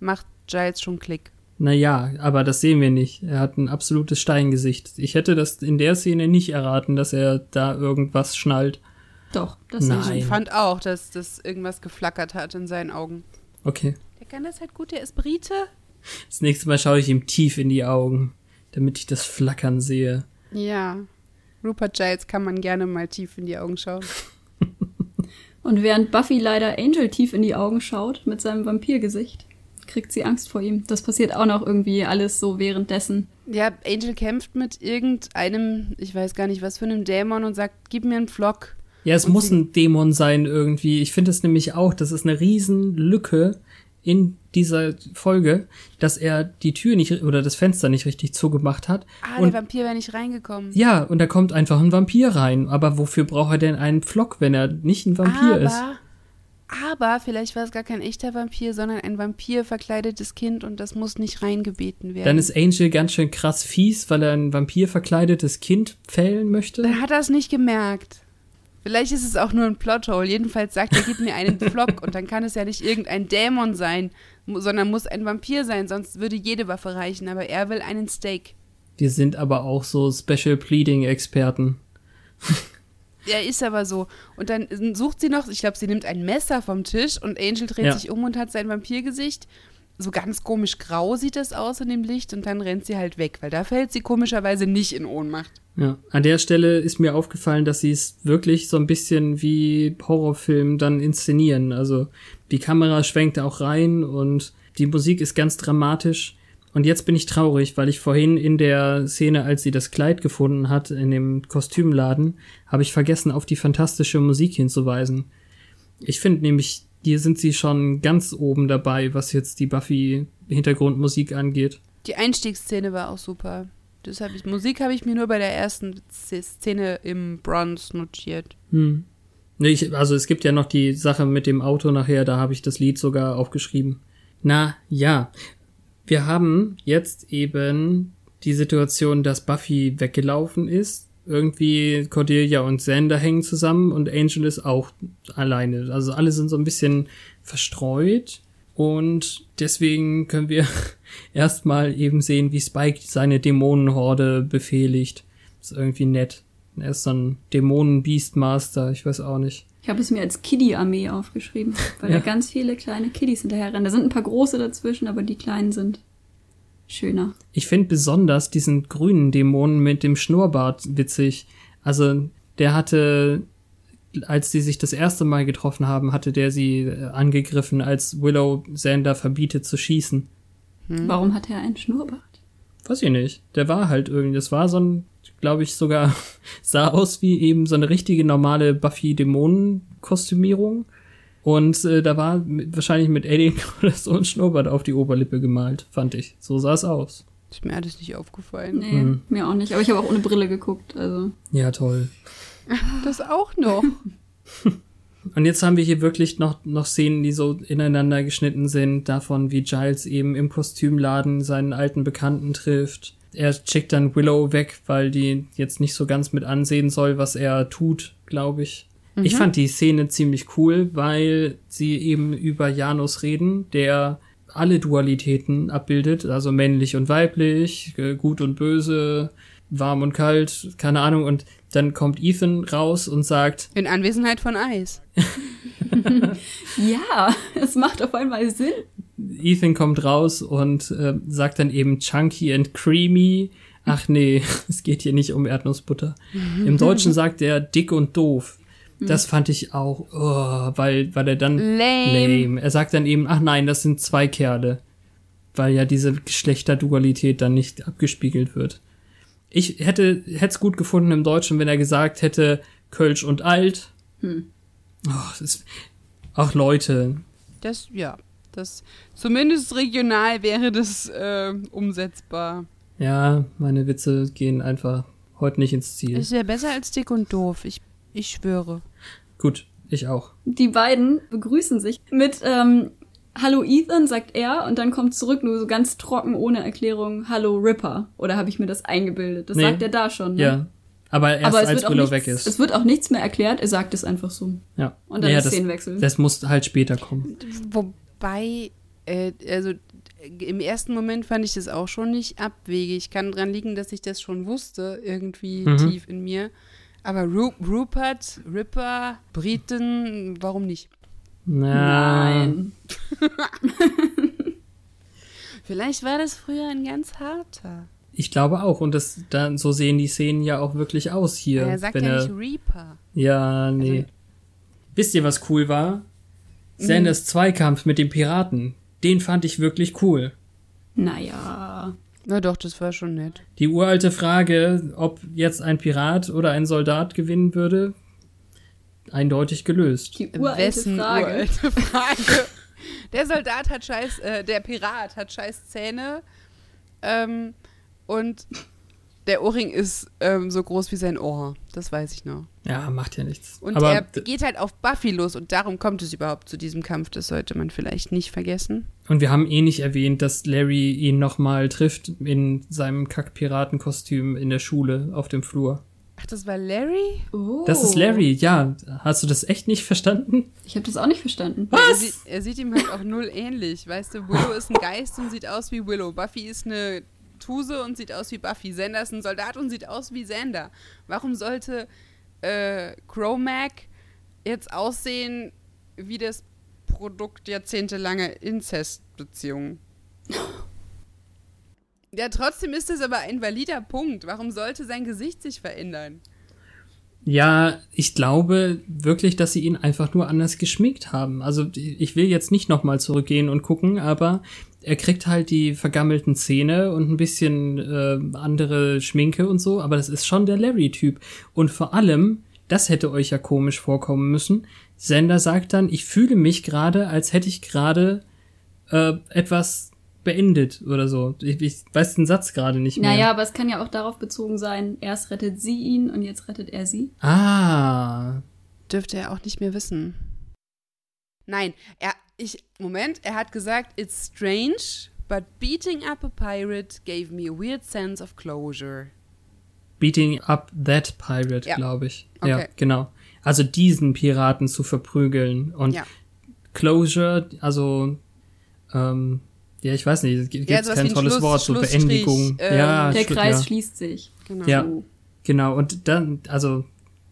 macht Giles schon Klick. Naja, aber das sehen wir nicht. Er hat ein absolutes Steingesicht. Ich hätte das in der Szene nicht erraten, dass er da irgendwas schnallt. Doch, das Nein. ich. Ich fand auch, dass das irgendwas geflackert hat in seinen Augen. Okay. Der kann das halt gut, der ist Brite. Das nächste Mal schaue ich ihm tief in die Augen, damit ich das Flackern sehe. Ja. Rupert Giles kann man gerne mal tief in die Augen schauen. Und während Buffy leider Angel tief in die Augen schaut mit seinem Vampirgesicht, kriegt sie Angst vor ihm. Das passiert auch noch irgendwie alles so währenddessen. Ja, Angel kämpft mit irgendeinem, ich weiß gar nicht, was für einem Dämon und sagt, gib mir einen Flock. Ja, es Und muss ein Dämon sein irgendwie. Ich finde es nämlich auch, das ist eine riesen Lücke in dieser Folge, dass er die Tür nicht oder das Fenster nicht richtig zugemacht hat. Ah, und der Vampir wäre nicht reingekommen. ja, und da kommt einfach ein Vampir rein. Aber wofür braucht er denn einen Pflock, wenn er nicht ein Vampir aber, ist? aber vielleicht war es gar kein echter Vampir, sondern ein Vampir verkleidetes Kind und das muss nicht reingebeten werden. Dann ist Angel ganz schön krass fies, weil er ein Vampir verkleidetes Kind pfählen möchte. Dann hat er es nicht gemerkt. Vielleicht ist es auch nur ein Plothole. Jedenfalls sagt er, gib mir einen Flock und dann kann es ja nicht irgendein Dämon sein, sondern muss ein Vampir sein, sonst würde jede Waffe reichen. Aber er will einen Steak. Wir sind aber auch so Special Pleading Experten. Er ist aber so. Und dann sucht sie noch, ich glaube, sie nimmt ein Messer vom Tisch und Angel dreht Ja. sich um und hat sein Vampirgesicht. So ganz komisch grau sieht es aus in dem Licht und dann rennt sie halt weg, weil da fällt sie komischerweise nicht in Ohnmacht. Ja, an der Stelle ist mir aufgefallen, dass sie es wirklich so ein bisschen wie Horrorfilm dann inszenieren. Also die Kamera schwenkt auch rein und die Musik ist ganz dramatisch. Und jetzt bin ich traurig, weil ich vorhin in der Szene, als sie das Kleid gefunden hat, in dem Kostümladen, habe ich vergessen, auf die fantastische Musik hinzuweisen. Ich finde nämlich, hier sind sie schon ganz oben dabei, was jetzt die Buffy-Hintergrundmusik angeht. Die Einstiegsszene war auch super. Das hab ich, Musik habe ich mir nur bei der ersten Szene im Bronze notiert. Hm. Ich, also es gibt ja noch die Sache mit dem Auto nachher, da habe ich das Lied sogar aufgeschrieben. Na ja, wir haben jetzt eben die Situation, dass Buffy weggelaufen ist. Irgendwie Cordelia und Xander hängen zusammen und Angel ist auch alleine. Also alle sind so ein bisschen verstreut. Und deswegen können wir erstmal eben sehen, wie Spike seine Dämonenhorde befehligt. ist irgendwie nett. Er ist so ein Dämonen-Beastmaster, ich weiß auch nicht. Ich habe es mir als Kiddie-Armee aufgeschrieben, weil Ja. da ganz viele kleine Kiddies hinterherrennen. Da sind ein paar große dazwischen, aber die kleinen sind schöner. Ich finde besonders diesen grünen Dämonen mit dem Schnurrbart witzig. Also, der hatte, als sie sich das erste Mal getroffen haben, hatte der sie äh, angegriffen, als Willow Xander verbietet zu schießen. Warum hat er einen Schnurrbart? Weiß ich nicht. Der war halt irgendwie, das war so ein, glaube ich, sogar sah aus wie eben so eine richtige normale Buffy-Dämonen-Kostümierung. Und äh, da war mit, wahrscheinlich mit Alien oder so ein Schnurrbart auf die Oberlippe gemalt, fand ich. So sah es aus. Ist mir alles nicht aufgefallen. Nee, Mhm. mir auch nicht. Aber ich habe auch ohne Brille geguckt. Also Ja, toll. Das auch noch. Und jetzt haben wir hier wirklich noch, noch Szenen, die so ineinander geschnitten sind, davon, wie Giles eben im Kostümladen seinen alten Bekannten trifft. Er schickt dann Willow weg, weil die jetzt nicht so ganz mit ansehen soll, was er tut, glaube ich. Ich fand die Szene ziemlich cool, weil sie eben über Janus reden, der alle Dualitäten abbildet, also männlich und weiblich, äh, gut und böse, warm und kalt, keine Ahnung. Und dann kommt Ethan raus und sagt, In Anwesenheit von Eis. ja, es macht auf einmal Sinn. Ethan kommt raus und äh, sagt dann eben chunky and creamy. Ach nee, es geht hier nicht um Erdnussbutter. Im Deutschen sagt er dick und doof. Das fand ich auch, oh, weil, weil er dann Lame. lame. Er sagt dann eben, ach nein, das sind zwei Kerle. Weil ja diese Geschlechterdualität dann nicht abgespiegelt wird. Ich hätte es gut gefunden im Deutschen, wenn er gesagt hätte, Kölsch und alt. Hm. Oh, das ist, ach Leute, Das, ja. Das, zumindest regional wäre das äh, umsetzbar. Ja, meine Witze gehen einfach heute nicht ins Ziel. Ist ja besser als dick und doof. Ich, ich schwöre. Gut, ich auch. Die beiden begrüßen sich mit ähm, Hallo Ethan, sagt er, und dann kommt zurück nur so ganz trocken, ohne Erklärung, Hallo Ripper. Oder habe ich mir das eingebildet? Das Nee. sagt er da schon. Ne? Ja. Aber erst Aber es als wird, auch Willow nichts, weg ist. es wird auch nichts mehr erklärt, er sagt es einfach so. ja. Und dann ja, ist das, Szenenwechsel. das muss halt später kommen. Wobei, äh, also äh, im ersten Moment fand ich das auch schon nicht abwegig. Ich kann dran liegen, dass ich das schon wusste, irgendwie Mhm. tief in mir. Aber Ru Rupert, Ripper, Briten, warum nicht? Na, Nein. Vielleicht war das früher ein ganz harter. Ich glaube auch. Und das, dann, so sehen die Szenen ja auch wirklich aus hier. er sagt ja nicht Reaper. ja, nee. Also- Wisst ihr, was cool war? Mhm. Sanders Zweikampf mit dem Piraten. Den fand ich wirklich cool. Naja. Na doch, das war schon nett. Die uralte Frage, ob jetzt ein Pirat oder ein Soldat gewinnen würde, eindeutig gelöst. Die uralte Wessen Frage. uralte Frage? Der Soldat hat scheiß, äh, der Pirat hat scheiß Zähne ähm, und der Ohrring ist ähm, so groß wie sein Ohr. Das weiß ich noch. Ja, macht ja nichts. Und Aber er geht halt auf Buffy los und darum kommt es überhaupt zu diesem Kampf. Das sollte man vielleicht nicht vergessen. Und wir haben eh nicht erwähnt, dass Larry ihn nochmal trifft in seinem Kack-Piratenkostüm in der Schule auf dem Flur. Ach, das war Larry? Oh. Das ist Larry, ja. Hast du das echt nicht verstanden? Ich habe das auch nicht verstanden. Er sieht, er sieht ihm halt auch null ähnlich. Weißt du, Willow ist ein Geist und sieht aus wie Willow. Buffy ist eine Tuse und sieht aus wie Buffy. Xander ist ein Soldat und sieht aus wie Xander. Warum sollte äh, Chromac jetzt aussehen wie das Produkt jahrzehntelanger Inzestbeziehungen? Ja, trotzdem ist es aber ein valider Punkt. Warum sollte sein Gesicht sich verändern? Ja, ich glaube wirklich, dass sie ihn einfach nur anders geschminkt haben. Also ich will jetzt nicht nochmal zurückgehen und gucken, aber er kriegt halt die vergammelten Zähne und ein bisschen äh, andere Schminke und so, aber das ist schon der Larry-Typ. Und vor allem, das hätte euch ja komisch vorkommen müssen, Sender sagt dann, ich fühle mich gerade, als hätte ich gerade äh, etwas beendet oder so. Ich, ich weiß den Satz gerade nicht mehr. Naja, aber es kann ja auch darauf bezogen sein, erst rettet sie ihn und jetzt rettet er sie. Ah, Dürfte er auch nicht mehr wissen. Nein, er, ich, Moment, er hat gesagt, it's strange, But beating up a pirate gave me a weird sense of closure. Beating up that pirate, Ja. glaube ich. Ja, Okay. genau. Also diesen Piraten zu verprügeln. Und Ja. Closure, also, ähm, ja, ich weiß nicht, gibt Ja, kein tolles Schluss- Wort, so Beendigung. ähm, ja, Der Kreis ja. schließt sich. Genau. Ja. Genau, und dann, also,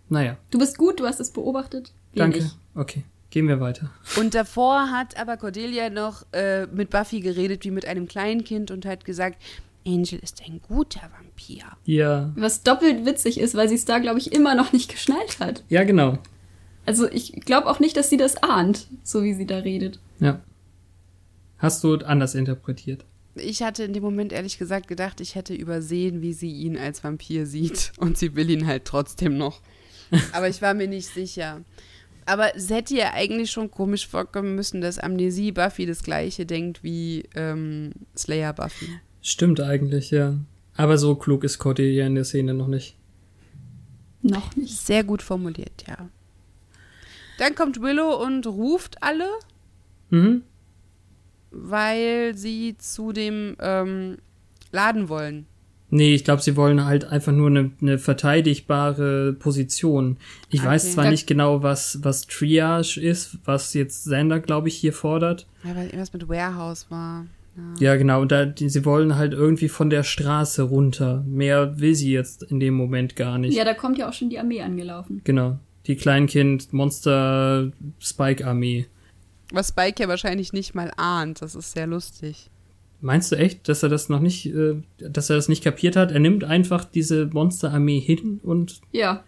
naja, Du bist gut, du hast es beobachtet. Wir danke. nicht. Okay, gehen wir weiter. Und davor hat aber Cordelia noch äh, mit Buffy geredet wie mit einem Kleinkind und hat gesagt, Angel ist ein guter Vampir. Ja, Was doppelt witzig ist, weil sie es da, glaube ich, immer noch nicht geschnallt hat. ja, genau. Also ich glaube auch nicht, dass sie das ahnt, so wie sie da redet. Ja. Hast du anders interpretiert? Ich hatte in dem Moment ehrlich gesagt gedacht, ich hätte übersehen, wie sie ihn als Vampir sieht. Und sie will ihn halt trotzdem noch. Aber ich war mir nicht sicher. Aber es hätte ja eigentlich schon komisch vorkommen müssen, dass Amnesie Buffy das gleiche denkt wie ähm, Slayer Buffy. Stimmt eigentlich, ja. Aber so klug ist Cordelia in der Szene noch nicht. Noch nicht. Sehr gut formuliert, ja. Dann kommt Willow und ruft alle, Mhm. Weil sie zu dem ähm, Laden wollen. Nee, ich glaube, sie wollen halt einfach nur eine, eine verteidigbare Position. Ich Okay. weiß zwar Da- nicht genau, was, was Triage ist, was jetzt Sander, glaube ich, hier fordert. Ja, weil irgendwas mit Warehouse war. Ja, genau. Und da, die, sie wollen halt irgendwie von der Straße runter. Mehr will sie jetzt in dem Moment gar nicht. Ja, da kommt ja auch schon die Armee angelaufen. Genau. Die Kleinkind-Monster-Spike-Armee. Was Spike ja wahrscheinlich nicht mal ahnt. Das ist sehr lustig. Meinst du echt, dass er das noch nicht, äh, dass er das nicht kapiert hat? Er nimmt einfach diese Monsterarmee hin und Ja,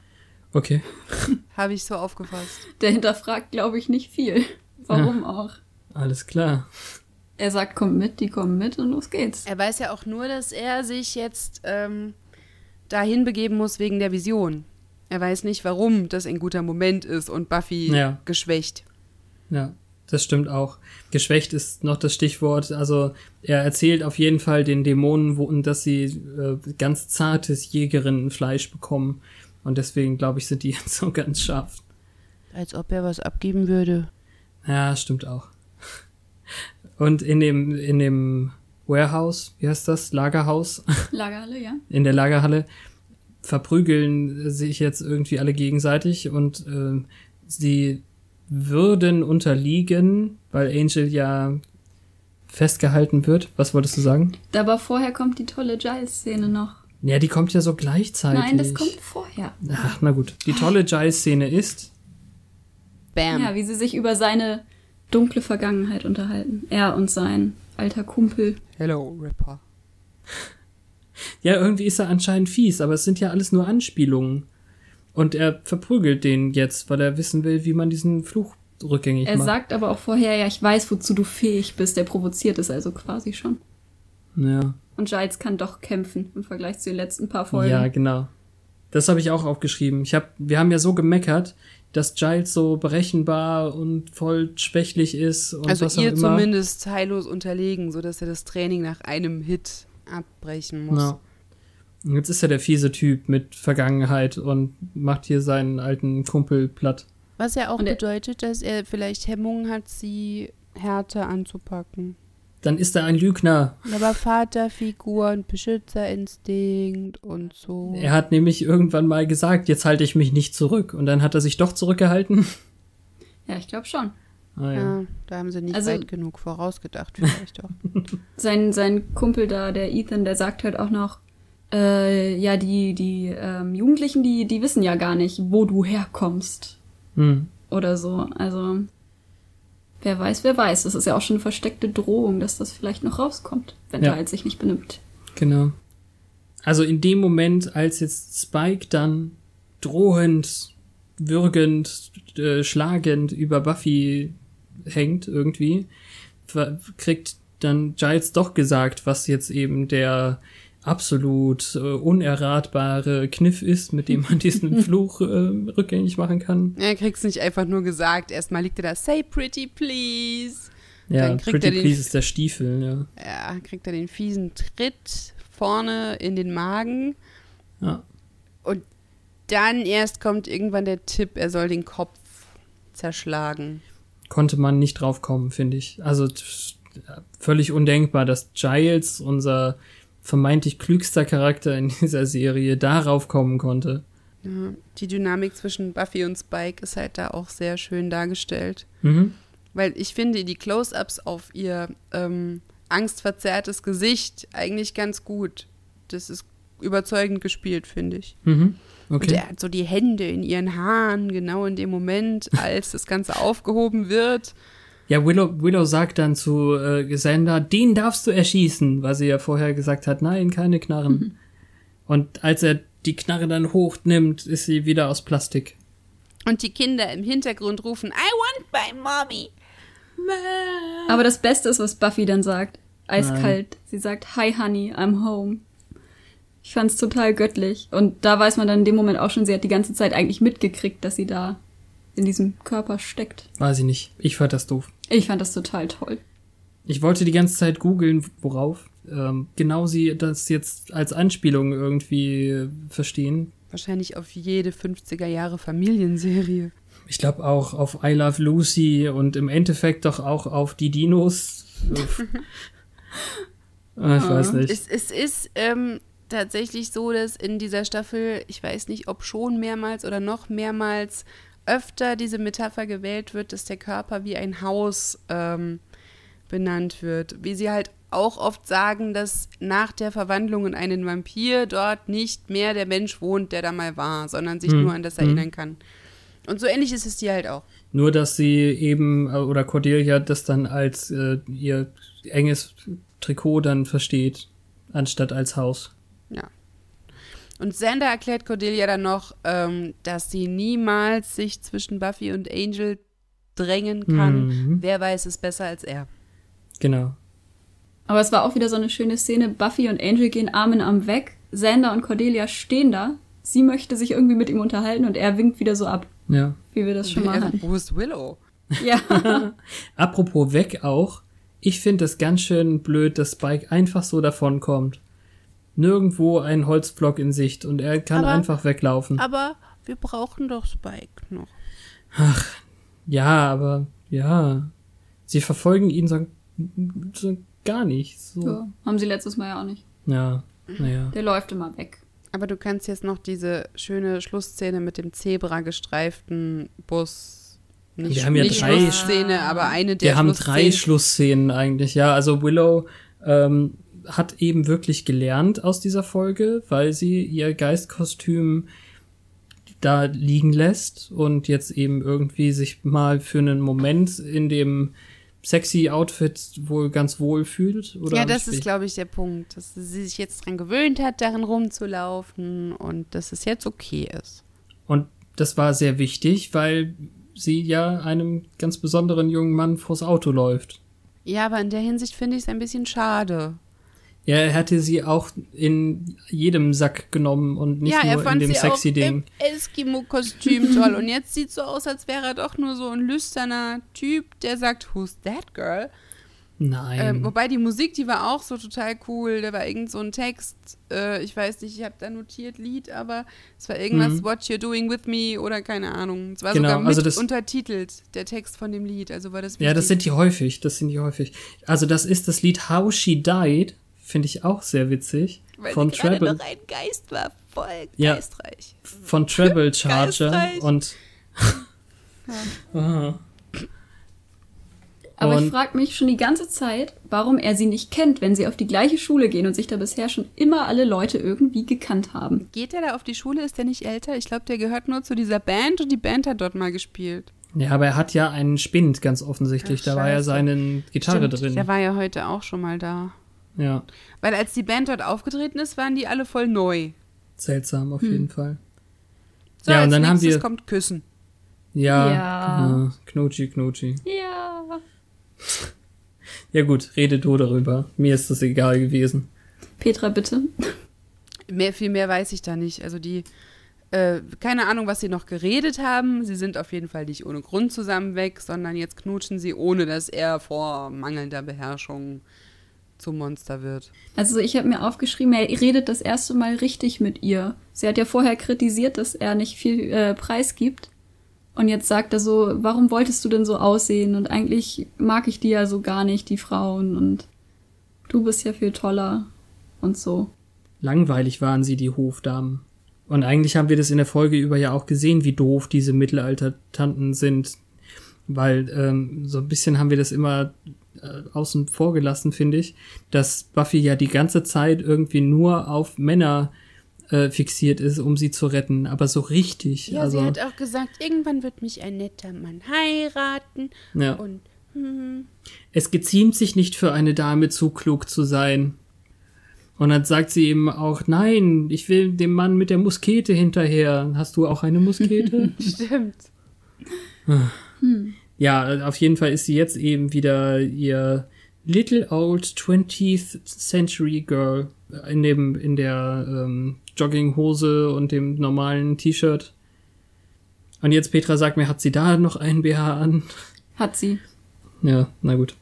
okay. Habe ich so aufgefasst. der hinterfragt, glaube ich, nicht viel. Warum auch? Alles klar. Er sagt, kommt mit, die kommen mit und los geht's. Er weiß ja auch nur, dass er sich jetzt ähm, dahin begeben muss wegen der Vision. Er weiß nicht, warum das ein guter Moment ist und Buffy Ja. geschwächt. Ja, das stimmt auch. Geschwächt ist noch das Stichwort. Also er erzählt auf jeden Fall den Dämonen, wo, dass sie äh, ganz zartes Jägerinnenfleisch bekommen. Und deswegen, glaube ich, sind die jetzt so ganz scharf. Als ob er was abgeben würde. Ja, stimmt auch. Und in dem, in dem Warehouse, wie heißt das? Lagerhaus? Lagerhalle, ja. in der Lagerhalle verprügeln sich jetzt irgendwie alle gegenseitig und äh, sie würden unterliegen, weil Angel ja festgehalten wird. Was wolltest du sagen? Aber vorher kommt die tolle Giles-Szene noch. Ja, die kommt ja so gleichzeitig. Nein, das kommt vorher. Ach, na gut. Die tolle Giles-Szene ist, Bam. Ja, wie sie sich über seine dunkle Vergangenheit unterhalten. Er und sein alter Kumpel. Hello, Ripper. ja, irgendwie ist er anscheinend fies, aber es sind ja alles nur Anspielungen. Und er verprügelt den jetzt, weil er wissen will, wie man diesen Fluch rückgängig Er macht. sagt aber auch vorher, ja, ich weiß, wozu du fähig bist. Der provoziert es also quasi schon. ja. Und Giles kann doch kämpfen im Vergleich zu den letzten paar Folgen. Ja, genau. Das habe ich auch aufgeschrieben. Ich hab, wir haben ja so gemeckert, dass Giles so berechenbar und voll schwächlich ist und Also was auch ihr immer. zumindest heillos unterlegen, sodass er das Training nach einem Hit abbrechen muss. Ja. Jetzt ist er der fiese Typ mit Vergangenheit und macht hier seinen alten Kumpel platt. Was ja auch Und bedeutet, dass er vielleicht Hemmungen hat, sie härter anzupacken. Dann ist er ein Lügner. Aber Vaterfigur und Beschützerinstinkt und so. Er hat nämlich irgendwann mal gesagt, jetzt halte ich mich nicht zurück. Und dann hat er sich doch zurückgehalten. Ja, ich glaube schon. Ah, ja. ja, da haben sie nicht Also- weit genug vorausgedacht, vielleicht auch. Sein, sein Kumpel da, der Ethan, der sagt halt auch noch, äh, ja, die, die ähm, Jugendlichen, die, die wissen ja gar nicht, wo du herkommst. Hm. Oder so. Also, wer weiß, wer weiß. Das ist ja auch schon eine versteckte Drohung, dass das vielleicht noch rauskommt, wenn Ja. Giles sich nicht benimmt. Genau. Also in dem Moment, als jetzt Spike dann drohend, würgend, äh, schlagend über Buffy hängt irgendwie, kriegt dann Giles doch gesagt, was jetzt eben der absolut äh, unerratbare Kniff ist, mit dem man diesen Fluch äh, rückgängig machen kann. Er kriegt's nicht einfach nur gesagt. Erstmal liegt er da, say pretty please. Ja, Dann kriegt Pretty er den- Please ist der Stiefel, ja. Ja, kriegt er den fiesen Tritt vorne in den Magen. ja. Und dann erst kommt irgendwann der Tipp, er soll den Kopf zerschlagen. Konnte man nicht drauf kommen, finde ich. Also t- völlig undenkbar, dass Giles, unser vermeintlich klügster Charakter in dieser Serie, darauf kommen konnte. Ja, die Dynamik zwischen Buffy und Spike ist halt da auch sehr schön dargestellt. Mhm. Weil ich finde die Close-ups auf ihr ähm, angstverzerrtes Gesicht eigentlich ganz gut. Das ist überzeugend gespielt, finde ich. Mhm. Und Okay. er hat so die Hände in ihren Haaren, genau in dem Moment, als das Ganze aufgehoben wird. Ja, Willow, Willow sagt dann zu äh, Xander, den darfst du erschießen, weil sie ja vorher gesagt hat, nein, keine Knarren. Und als er die Knarre dann hochnimmt, ist sie wieder aus Plastik. Und die Kinder im Hintergrund rufen, I want my mommy. Aber das Beste ist, was Buffy dann sagt. Eiskalt. Sie sagt, Hi Honey, I'm home. Ich fand's total göttlich. Und da weiß man dann in dem Moment auch schon, sie hat die ganze Zeit eigentlich mitgekriegt, dass sie da in diesem Körper steckt. Weiß ich nicht. Ich fand das doof. Ich fand das total toll. Ich wollte die ganze Zeit googeln, worauf. Ähm, genau sie das jetzt als Anspielung irgendwie verstehen. Wahrscheinlich auf jede 50er Jahre Familienserie. Ich glaube auch auf I Love Lucy und im Endeffekt doch auch auf die Dinos. Ah, ich weiß nicht. Es, es ist ähm, tatsächlich so, dass in dieser Staffel, ich weiß nicht, ob schon mehrmals oder noch mehrmals öfter diese Metapher gewählt wird, dass der Körper wie ein Haus ähm, benannt wird. Wie sie halt auch oft sagen, dass nach der Verwandlung in einen Vampir dort nicht mehr der Mensch wohnt, der da mal war, sondern sich Hm, nur an das hm. erinnern kann. Und so ähnlich ist es hier halt auch. Nur, dass sie eben, äh, oder Cordelia das dann als äh, ihr enges Trikot dann versteht, anstatt als Haus. Ja. Und Xander erklärt Cordelia dann noch, ähm, dass sie niemals sich zwischen Buffy und Angel drängen kann. Mhm. Wer weiß es besser als er. Genau. Aber es war auch wieder so eine schöne Szene. Buffy und Angel gehen Arm in Arm weg. Xander und Cordelia stehen da. Sie möchte sich irgendwie mit ihm unterhalten und er winkt wieder so ab, Ja. wie wir das schon mal hatten. Wo ist Willow? Ja. Apropos weg auch. Ich finde es ganz schön blöd, dass Spike einfach so davonkommt. Nirgendwo ein Holzblock in Sicht und er kann Aber- einfach weglaufen. Aber wir brauchen doch Spike noch. Ja, aber ja. Sie verfolgen ihn so, so gar nicht. So. so. Haben sie letztes Mal ja auch nicht. Ja, naja. Der läuft immer weg. Aber du kannst jetzt noch diese schöne Schlussszene mit dem Zebra gestreiften Bus. Nicht, Wir haben ja nicht drei- Schlussszene, aber eine der Wir haben drei Schlussszenen. Schlussszenen eigentlich, ja. Also Willow ähm, hat eben wirklich gelernt aus dieser Folge, weil sie ihr Geistkostüm da liegen lässt und jetzt eben irgendwie sich mal für einen Moment in dem sexy Outfit wohl ganz wohl fühlt. Oder Ja, das ist, glaube ich, der Punkt, dass sie sich jetzt dran gewöhnt hat, darin rumzulaufen und dass es jetzt okay ist. Und das war sehr wichtig, weil sie ja einem ganz besonderen jungen Mann vors Auto läuft. Ja, aber in der Hinsicht finde ich es ein bisschen schade. Ja, er hätte sie auch in jedem Sack genommen und nicht ja, er nur in fand dem sie sexy auch Ding. im Eskimo-Kostüm toll. Und jetzt sieht so aus, als wäre er doch nur so ein lüsterner Typ, der sagt, who's that girl? Nein. Ähm, wobei die Musik, die war auch so total cool. Da war irgend so ein Text, äh, ich weiß nicht, ich habe da notiert Lied, aber es war irgendwas, Mhm. What You're Doing With Me oder keine Ahnung. Es war Genau, sogar mit also das- untertitelt, der Text von dem Lied. Also war das ja, das wichtig. sind die häufig, das sind die häufig. Also das ist das Lied How She Died, finde ich auch sehr witzig. Weil von Treble, noch ein Geist war, voll Ja. geistreich. von Treble Charger Geistreich. und Aha. Aber ich Und- frage mich schon die ganze Zeit, warum er sie nicht kennt, wenn sie auf die gleiche Schule gehen und sich da bisher schon immer alle Leute irgendwie gekannt haben. Geht er da auf die Schule? Ist der nicht älter? Ich glaube, der gehört nur zu dieser Band und die Band hat dort mal gespielt. Ja, aber er hat ja einen Spind, ganz offensichtlich. Ach, da war ja seine Gitarre Stimmt, drin. Der war ja heute auch schon mal da. Ja, Weil als die Band dort aufgetreten ist, waren die alle voll neu. seltsam auf Hm. jeden Fall. So, Ja, und dann haben wir- kommt Küssen. Ja, Ja. ja. Knutschi, Knutschi. Ja. Ja gut, rede du darüber. Mir ist das egal gewesen. Petra, bitte. Mehr, viel mehr weiß ich da nicht. Also die, äh, keine Ahnung, was sie noch geredet haben. Sie sind auf jeden Fall nicht ohne Grund zusammen weg, sondern jetzt knutschen sie, ohne dass er vor mangelnder Beherrschung zum Monster wird. Also ich habe mir aufgeschrieben, er redet das erste Mal richtig mit ihr. Sie hat ja vorher kritisiert, dass er nicht viel äh, Preis gibt. Und jetzt sagt er so, warum wolltest du denn so aussehen? Und eigentlich mag ich die ja so gar nicht, die Frauen. Und du bist ja viel toller und so. Langweilig waren sie, die Hofdamen. Und eigentlich haben wir das in der Folge über ja auch gesehen, wie doof diese Mittelalter-Tanten sind. Weil ähm, so ein bisschen haben wir das immer außen vor gelassen, finde ich, dass Buffy ja die ganze Zeit irgendwie nur auf Männer äh, fixiert ist, um sie zu retten, aber so richtig. Ja, also, sie hat auch gesagt, irgendwann wird mich ein netter Mann heiraten. Ja. Und hm, es geziemt sich nicht für eine Dame zu klug zu sein. Und dann sagt sie eben auch, nein, ich will dem Mann mit der Muskete hinterher. Hast du auch eine Muskete? stimmt. Ja, auf jeden Fall ist sie jetzt eben wieder ihr Little Old 20th Century Girl in dem in der ähm, Jogginghose und dem normalen T-Shirt. Und jetzt Petra sagt mir, hat sie da noch einen BH an? Hat sie. Ja, na gut.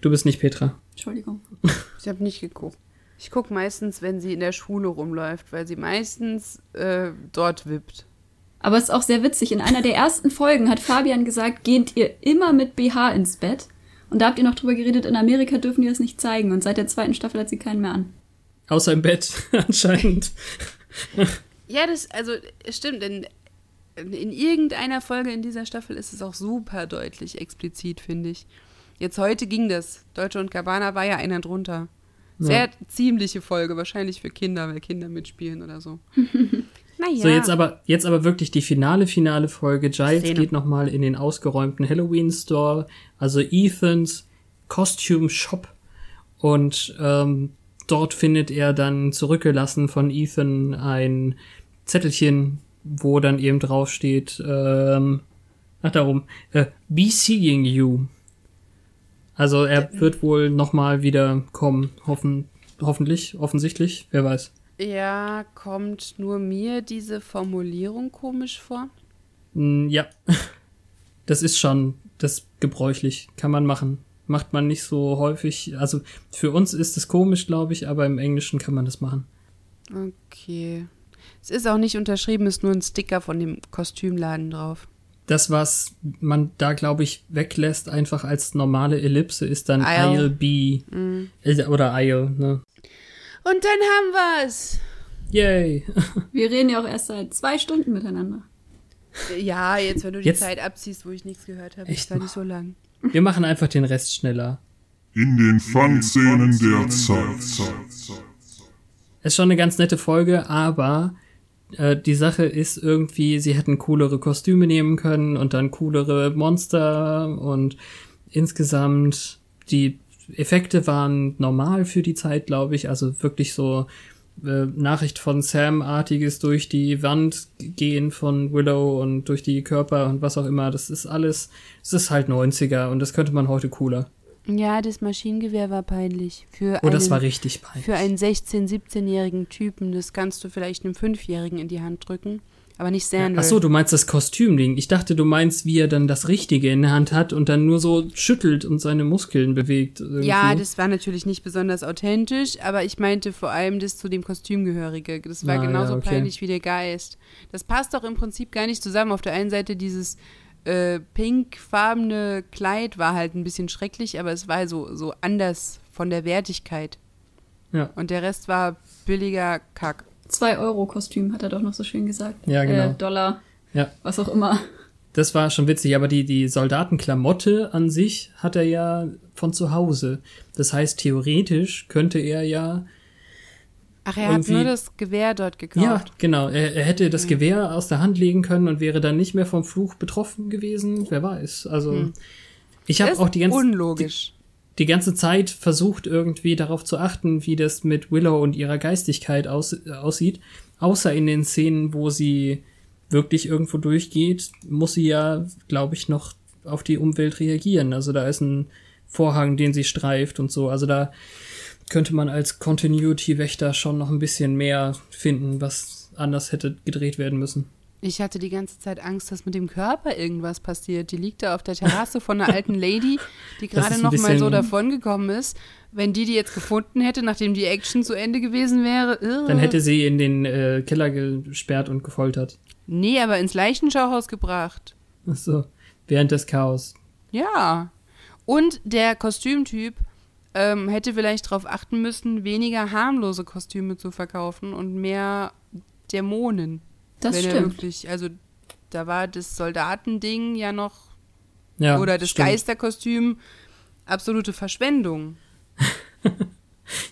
Du bist nicht Petra. Entschuldigung. Ich habe nicht geguckt. Ich gucke meistens, wenn sie in der Schule rumläuft, weil sie meistens äh, dort wippt. Aber es ist auch sehr witzig. In einer der ersten Folgen hat Fabian gesagt, geht ihr immer mit BH ins Bett? Und da habt ihr noch drüber geredet, in Amerika dürfen die das nicht zeigen. Und seit der zweiten Staffel hat sie keinen mehr an. Außer im Bett, anscheinend. Ja, das, also, stimmt, in, in irgendeiner Folge in dieser Staffel ist es auch super deutlich explizit, finde ich. Jetzt heute ging das. Deutsche und Cabana war ja einer drunter. Sehr ziemliche Folge, wahrscheinlich für Kinder, weil Kinder mitspielen oder so. naja. So, jetzt aber, jetzt aber wirklich die finale, finale Folge. Giles Szene. geht nochmal in den ausgeräumten Halloween-Store, also Ethans Costume Shop. Und ähm, dort findet er dann zurückgelassen von Ethan ein Zettelchen, wo dann eben draufsteht, ähm, ach darum, äh, be seeing you. Also er wird wohl nochmal wieder kommen, hoffen, hoffentlich, offensichtlich, wer weiß. Ja, kommt nur mir diese Formulierung komisch vor? Mm, Ja, das ist schon das gebräuchlich, kann man machen. Macht man nicht so häufig. Also für uns ist es komisch, glaube ich, aber im Englischen kann man das machen. Okay. Es ist auch nicht unterschrieben, ist nur ein Sticker von dem Kostümladen drauf. Das, was man da, glaube ich, weglässt, einfach als normale Ellipse, ist dann Isle. I'll be. Äh, Oder I'll, ne? Und dann haben wir's. Yay. Wir reden ja auch erst seit zwei Stunden miteinander. Ja, jetzt, wenn du die Jetzt- Zeit abziehst, wo ich nichts gehört habe, Echt ist war nicht so lang. Wir machen einfach den Rest schneller. In den Fangszenen der Zeit. Ist schon eine ganz nette Folge, aber äh, die Sache ist irgendwie, sie hätten coolere Kostüme nehmen können und dann coolere Monster und insgesamt die Effekte waren normal für die Zeit, glaube ich. Also wirklich so äh, Nachricht von Sam-artiges durch die Wand gehen von Willow und durch die Körper und was auch immer. Das ist alles, es ist halt 90er und das könnte man heute cooler. Ja, das Maschinengewehr war peinlich. Für Oh, das einen, war richtig peinlich. Für einen 16-, 17-jährigen Typen, das kannst du vielleicht einem 5-jährigen in die Hand drücken, aber nicht Sandra. Ach so, du meinst das Kostümding. Ich dachte, du meinst, wie er dann das Richtige in der Hand hat und dann nur so schüttelt und seine Muskeln bewegt. Irgendwie. Ja, das war natürlich nicht besonders authentisch, aber ich meinte vor allem das zu dem Kostümgehörige. Das war Ah, ja, genauso okay. peinlich wie der Geist. Das passt doch im Prinzip gar nicht zusammen. Auf der einen Seite dieses äh, pinkfarbene Kleid war halt ein bisschen schrecklich, aber es war so, so anders von der Wertigkeit. Ja. Und der Rest war billiger Kack. Zwei Euro Kostüm, hat er doch noch so schön gesagt. Ja, genau. Äh, Dollar, Ja. was auch immer. Das war schon witzig, aber die, die Soldatenklamotte an sich hat er ja von zu Hause. Das heißt, theoretisch könnte er ja. Ach, er hat nur das Gewehr dort gekauft. Ja, genau. Er, er hätte das Gewehr aus der Hand legen können und wäre dann nicht mehr vom Fluch betroffen gewesen. Wer weiß. Also. Ich habe auch die ganze, unlogisch. die ganze Zeit versucht, irgendwie darauf zu achten, wie das mit Willow und ihrer Geistigkeit aus, äh, aussieht. Außer in den Szenen, wo sie wirklich irgendwo durchgeht, muss sie ja, glaube ich, noch auf die Umwelt reagieren. Also da ist ein Vorhang, den sie streift und so. Also da könnte man als Continuity-Wächter schon noch ein bisschen mehr finden, was anders hätte gedreht werden müssen. Ich hatte die ganze Zeit Angst, dass mit dem Körper irgendwas passiert. Die liegt da auf der Terrasse von einer alten Lady, die gerade noch mal so davongekommen ist. Wenn die die jetzt gefunden hätte, nachdem die Action zu Ende gewesen wäre, irre. Dann hätte sie in den äh, Keller gesperrt und gefoltert. Nee, aber ins Leichenschauhaus gebracht. So, während des Chaos. Ja. Und der Kostümtyp ähm, hätte vielleicht darauf achten müssen, weniger harmlose Kostüme zu verkaufen und mehr Dämonen. Das wenn er stimmt. wirklich, also da war das Soldatending ja noch Ja, oder das stimmt. Geisterkostüm absolute Verschwendung.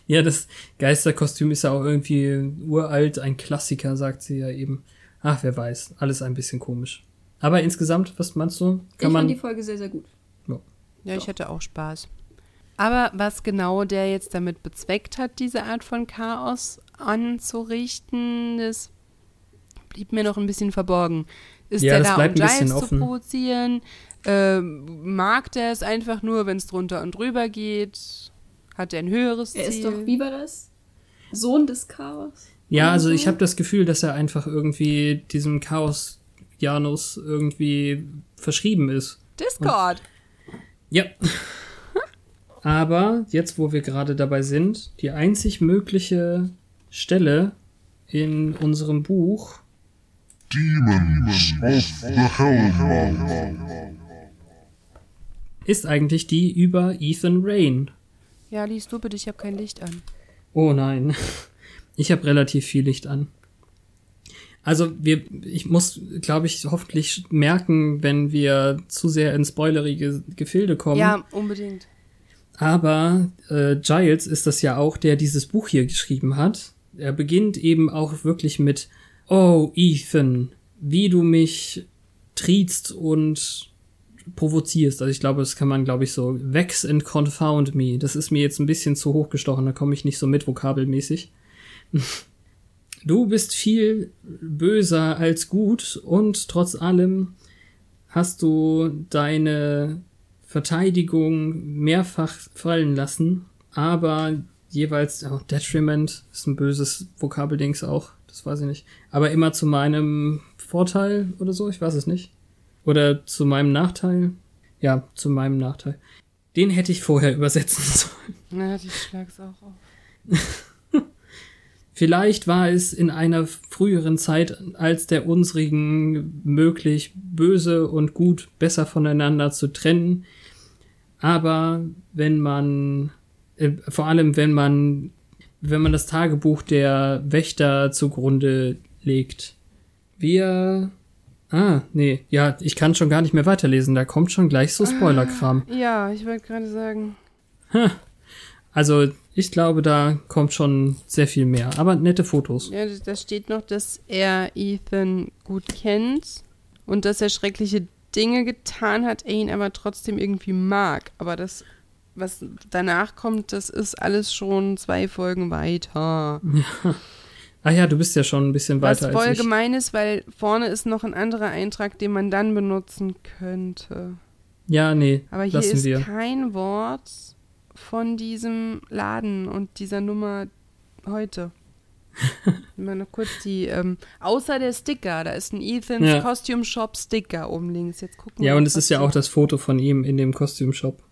Ja, das Geisterkostüm ist ja auch irgendwie uralt, ein Klassiker, sagt sie ja eben. Ach, wer weiß, alles ein bisschen komisch. Aber insgesamt, was meinst du? Ich Kann fand die man. Folge sehr, sehr gut. Ja, ich hatte auch Spaß. Aber was genau der jetzt damit bezweckt hat, diese Art von Chaos anzurichten, das blieb mir noch ein bisschen verborgen. Ist Ja, der das da, um Giles zu provozieren? Ähm, mag der es einfach nur, wenn es drunter und drüber geht? Hat er ein höheres Er ist Ziel? doch, wie war das? Sohn des Chaos? Ja, also so? ich habe das Gefühl, dass er einfach irgendwie diesem Chaos Janus irgendwie verschrieben ist. Discord. Ja. Aber jetzt, wo wir gerade dabei sind, die einzig mögliche Stelle in unserem Buch Demons of the Hellmouth. ist eigentlich die über Ethan Rain. Ja, liest du bitte, ich habe kein Licht an. Oh nein. Ich habe relativ viel Licht an. Also wir, ich muss, glaube ich, hoffentlich merken, wenn wir zu sehr in spoilerige Gefilde kommen. Ja, unbedingt. Aber äh, Giles ist das ja auch, der dieses Buch hier geschrieben hat. Er beginnt eben auch wirklich mit Oh, Ethan, wie du mich triezt und provozierst. Also ich glaube, das kann man, glaube ich, so vex and confound me. Das ist mir jetzt ein bisschen zu hochgestochen, da komme ich nicht so mit vokabelmäßig. Du bist viel böser als gut und trotz allem hast du deine Verteidigung mehrfach fallen lassen, aber jeweils, oh, Detriment ist ein böses Vokabeldings auch, das weiß ich nicht. Aber immer zu meinem Vorteil oder so, ich weiß es nicht. Oder zu meinem Nachteil. Ja, zu meinem Nachteil. Den hätte ich vorher übersetzen sollen. Na, ich schlag's auch auf. Vielleicht war es in einer früheren Zeit als der unsrigen möglich, böse und gut besser voneinander zu trennen. Aber wenn man, äh, vor allem wenn man, wenn man das Tagebuch der Wächter zugrunde legt. Wir, ah, nee, ja, ich kann schon gar nicht mehr weiterlesen, da kommt schon gleich so Spoilerkram. Ja, ich wollte gerade sagen. Also, ich glaube, da kommt schon sehr viel mehr, aber nette Fotos. Ja, da steht noch, dass er Ethan gut kennt und dass er schreckliche Dinge getan hat, er ihn aber trotzdem irgendwie mag. Aber das, was danach kommt, das ist alles schon zwei Folgen weiter. Ah ja, du bist ja schon ein bisschen Was weiter voll als ich. gemein ist, weil vorne ist noch ein anderer Eintrag, den man dann benutzen könnte. Ja, nee, Aber hier ist wir. kein Wort von diesem Laden und dieser Nummer heute. Mal noch kurz die, ähm, außer der Sticker, da ist ein Ethans Ja. Costume Shop Sticker oben links. Jetzt gucken wir Ja, und es was ist ja auch das Foto von ihm in dem Kostümshop.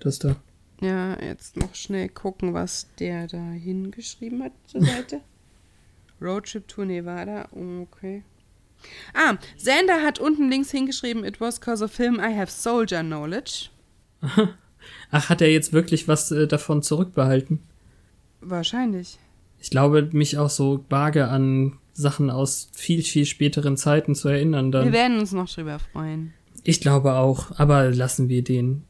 Das da. Ja, jetzt noch schnell gucken, was der da hingeschrieben hat zur Seite. Roadtrip to Nevada, okay. Ah, Xander hat unten links hingeschrieben, it was cause of him I have soldier knowledge. Ach, hat er jetzt wirklich was äh, davon zurückbehalten? Wahrscheinlich. Ich glaube, mich auch so vage an Sachen aus viel, viel späteren Zeiten zu erinnern Wir dann. werden uns noch drüber freuen. Ich glaube auch, aber lassen wir den.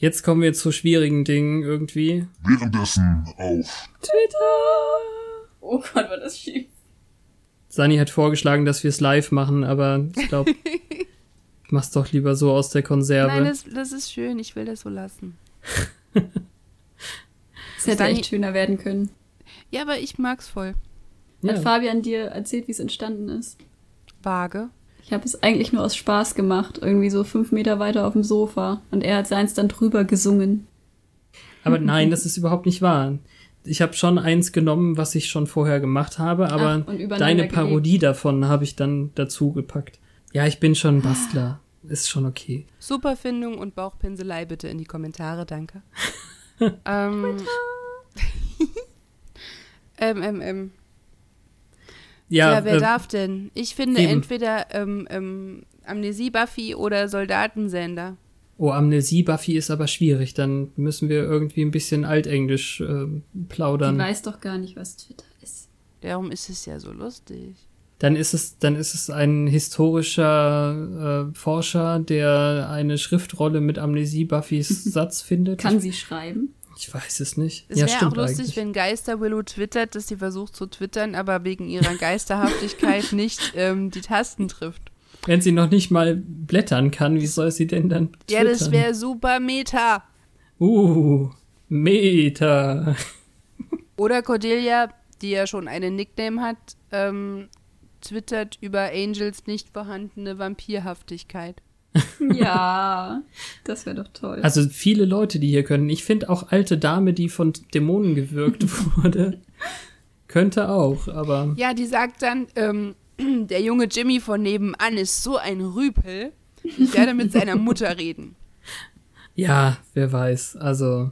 Jetzt kommen wir zu schwierigen Dingen irgendwie. Währenddessen auf Oh Gott, war das schief. Sani hat vorgeschlagen, dass wir es live machen, aber ich glaube, ich mach's doch lieber so aus der Konserve. Nein, das, das ist schön, ich will das so lassen. Es hätte Sani- echt schöner werden können. Ja, aber ich mag's voll. ja. Hat Fabian dir erzählt, wie es entstanden ist? Vage. Ich habe es eigentlich nur aus Spaß gemacht, irgendwie so fünf Meter weiter auf dem Sofa. Und er hat seins dann drüber gesungen. Aber nein, das ist überhaupt nicht wahr. Ich habe schon eins genommen, was ich schon vorher gemacht habe, aber Ach, deine gelegt. Parodie davon habe ich dann dazu gepackt. Ja, ich bin schon ein Bastler. Ist schon okay. Superfindung und Bauchpinselei bitte in die Kommentare, danke. ähm, ähm, ähm, ähm. Ja, Ja, wer äh, darf denn? Ich finde eben. entweder ähm, ähm, Amnesie-Buffy oder Soldatensender? Oh, Amnesie-Buffy ist aber schwierig. Dann müssen wir irgendwie ein bisschen Altenglisch äh, Die plaudern. weiß doch gar nicht, was Twitter ist. Darum ist es ja so lustig. Dann ist es, dann ist es ein historischer äh, Forscher, der eine Schriftrolle mit Amnesie-Buffys Satz findet. Kann sie schreiben? Ich weiß es nicht. Es ja, wäre auch lustig, eigentlich. wenn Geister Willow twittert, dass sie versucht zu twittern, aber wegen ihrer Geisterhaftigkeit nicht ähm, die Tasten trifft. Wenn sie noch nicht mal blättern kann, wie soll sie denn dann Ja, das twittern? wäre super Meta. Uh, Meta. Oder Cordelia, die ja schon einen Nickname hat, ähm, twittert über Angels nicht vorhandene Vampirhaftigkeit. Ja, das wäre doch toll. Also viele Leute, die hier können. Ich finde auch alte Dame, die von Dämonen gewirkt wurde, könnte auch, aber Ja, die sagt dann, ähm, der junge Jimmy von nebenan ist so ein Rüpel. Ich werde mit seiner Mutter reden. ja, wer weiß. Also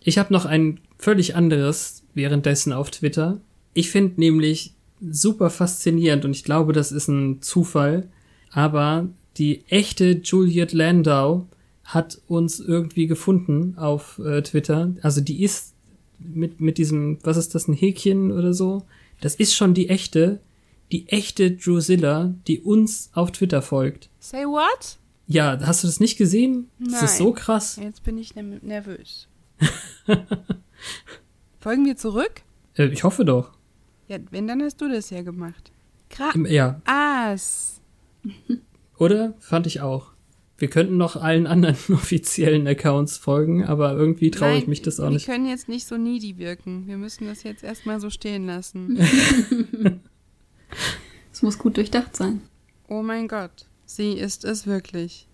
ich habe noch ein völlig anderes währenddessen auf Twitter. Ich finde nämlich super faszinierend und ich glaube, das ist ein Zufall, aber die echte Juliet Landau hat uns irgendwie gefunden auf äh, Twitter. Also die ist mit, mit diesem, was ist das, ein Häkchen oder so? Das ist schon die echte, die echte Drusilla, die uns auf Twitter folgt. Say what? Ja, hast du das nicht gesehen? Das ist Nein. so krass. Jetzt bin ich ner- nervös. Folgen wir zurück? Äh, ich hoffe doch. Ja, wenn, dann hast du das ja gemacht. Krass. Ja, Ass. oder? Fand ich auch. Wir könnten noch allen anderen offiziellen Accounts folgen, aber irgendwie traue ich mich das auch wir nicht. können jetzt nicht so needy wirken. Wir müssen das jetzt erstmal so stehen lassen. Es muss gut durchdacht sein. oh mein Gott. Sie ist es wirklich.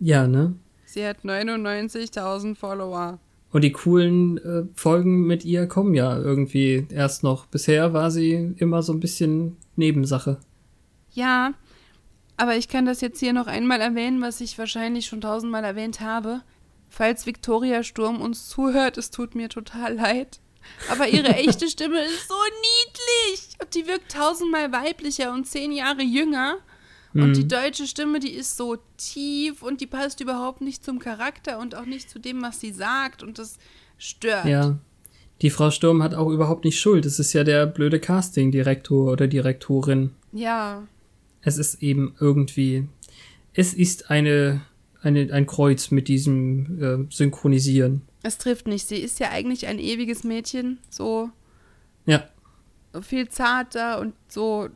Ja, ne? Sie hat 99.000 Follower. Und die coolen äh, Folgen mit ihr kommen ja irgendwie erst noch. Bisher war sie immer so ein bisschen Nebensache. Ja, aber ich kann das jetzt hier noch einmal erwähnen, was ich wahrscheinlich schon tausendmal erwähnt habe. Falls Victoria Sturm uns zuhört, es tut mir total leid. Aber ihre echte Stimme ist so niedlich. Und die wirkt tausendmal weiblicher und zehn Jahre jünger. Und Mhm. die deutsche Stimme, die ist so tief und die passt überhaupt nicht zum Charakter und auch nicht zu dem, was sie sagt. Und das stört. Ja. Die Frau Sturm hat auch überhaupt nicht Schuld. Es ist ja der blöde Casting-Direktor oder Direktorin. Ja. Es ist eben irgendwie. Es ist eine, eine, ein Kreuz mit diesem äh, Synchronisieren. Es trifft nicht. Sie ist ja eigentlich ein ewiges Mädchen. So Ja. viel zarter und so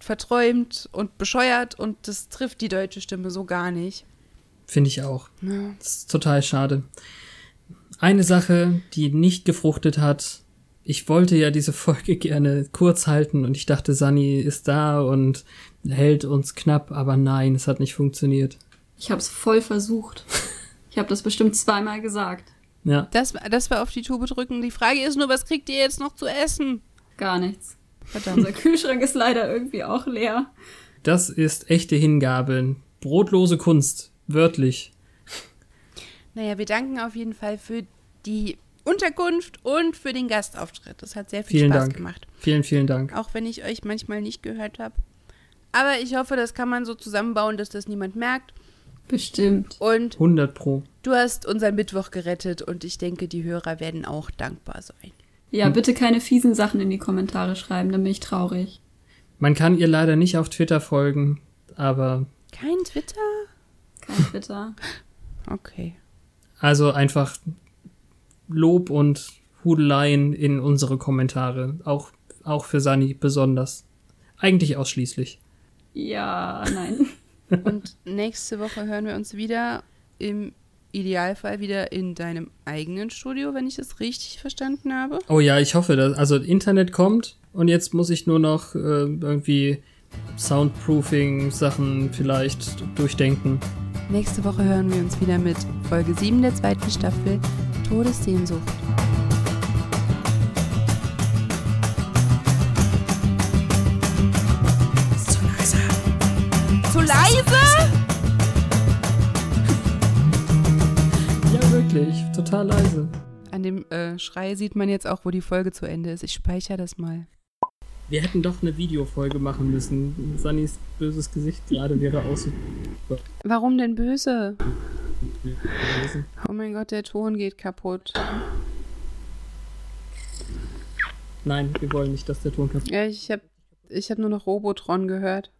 verträumt und bescheuert und das trifft die deutsche Stimme so gar nicht. Finde ich auch. Ja. Das ist total schade. Eine Sache, die nicht gefruchtet hat. Ich wollte ja diese Folge gerne kurz halten und ich dachte, Sunny ist da und hält uns knapp, aber nein, es hat nicht funktioniert. Ich habe es voll versucht. Ich habe das bestimmt zweimal gesagt. Ja, Das, das war auf die Tube drücken. Die Frage ist nur, was kriegt ihr jetzt noch zu essen? Gar nichts. Verdammt. Unser Kühlschrank ist leider irgendwie auch leer. das ist echte Hingabe. Brotlose Kunst. Wörtlich. Naja, wir danken auf jeden Fall für die Unterkunft und für den Gastauftritt. Das hat sehr viel Vielen Spaß Dank. gemacht. Vielen, vielen Dank. Auch wenn ich euch manchmal nicht gehört habe. Aber ich hoffe, das kann man so zusammenbauen, dass das niemand merkt. Bestimmt. Und 100 Pro. du hast unseren Mittwoch gerettet und ich denke, die Hörer werden auch dankbar sein. Ja, bitte keine fiesen Sachen in die Kommentare schreiben, dann bin ich traurig. Man kann ihr leider nicht auf Twitter folgen, aber Kein Twitter? Kein Twitter. Okay. also einfach Lob und Hudeleien in unsere Kommentare. Auch, auch für Sani besonders. Eigentlich ausschließlich. Ja, nein. Und nächste Woche hören wir uns wieder im Idealfall wieder in deinem eigenen Studio, wenn ich es richtig verstanden habe. Oh ja, ich hoffe, dass, also Internet kommt und jetzt muss ich nur noch äh, irgendwie Soundproofing-Sachen vielleicht durchdenken. Nächste Woche hören wir uns wieder mit Folge 7 der zweiten Staffel Todessehnsucht. Leise? Ja, wirklich. Total leise. An dem äh, Schrei sieht man jetzt auch, wo die Folge zu Ende ist. Ich speichere das mal. Wir hätten doch eine Videofolge machen müssen. Sunnys böses Gesicht gerade wäre aus. Warum denn böse? Oh mein Gott, der Ton geht kaputt. Nein, wir wollen nicht, dass der Ton kaputt Ja, ich habe ich hab nur noch Robotron gehört.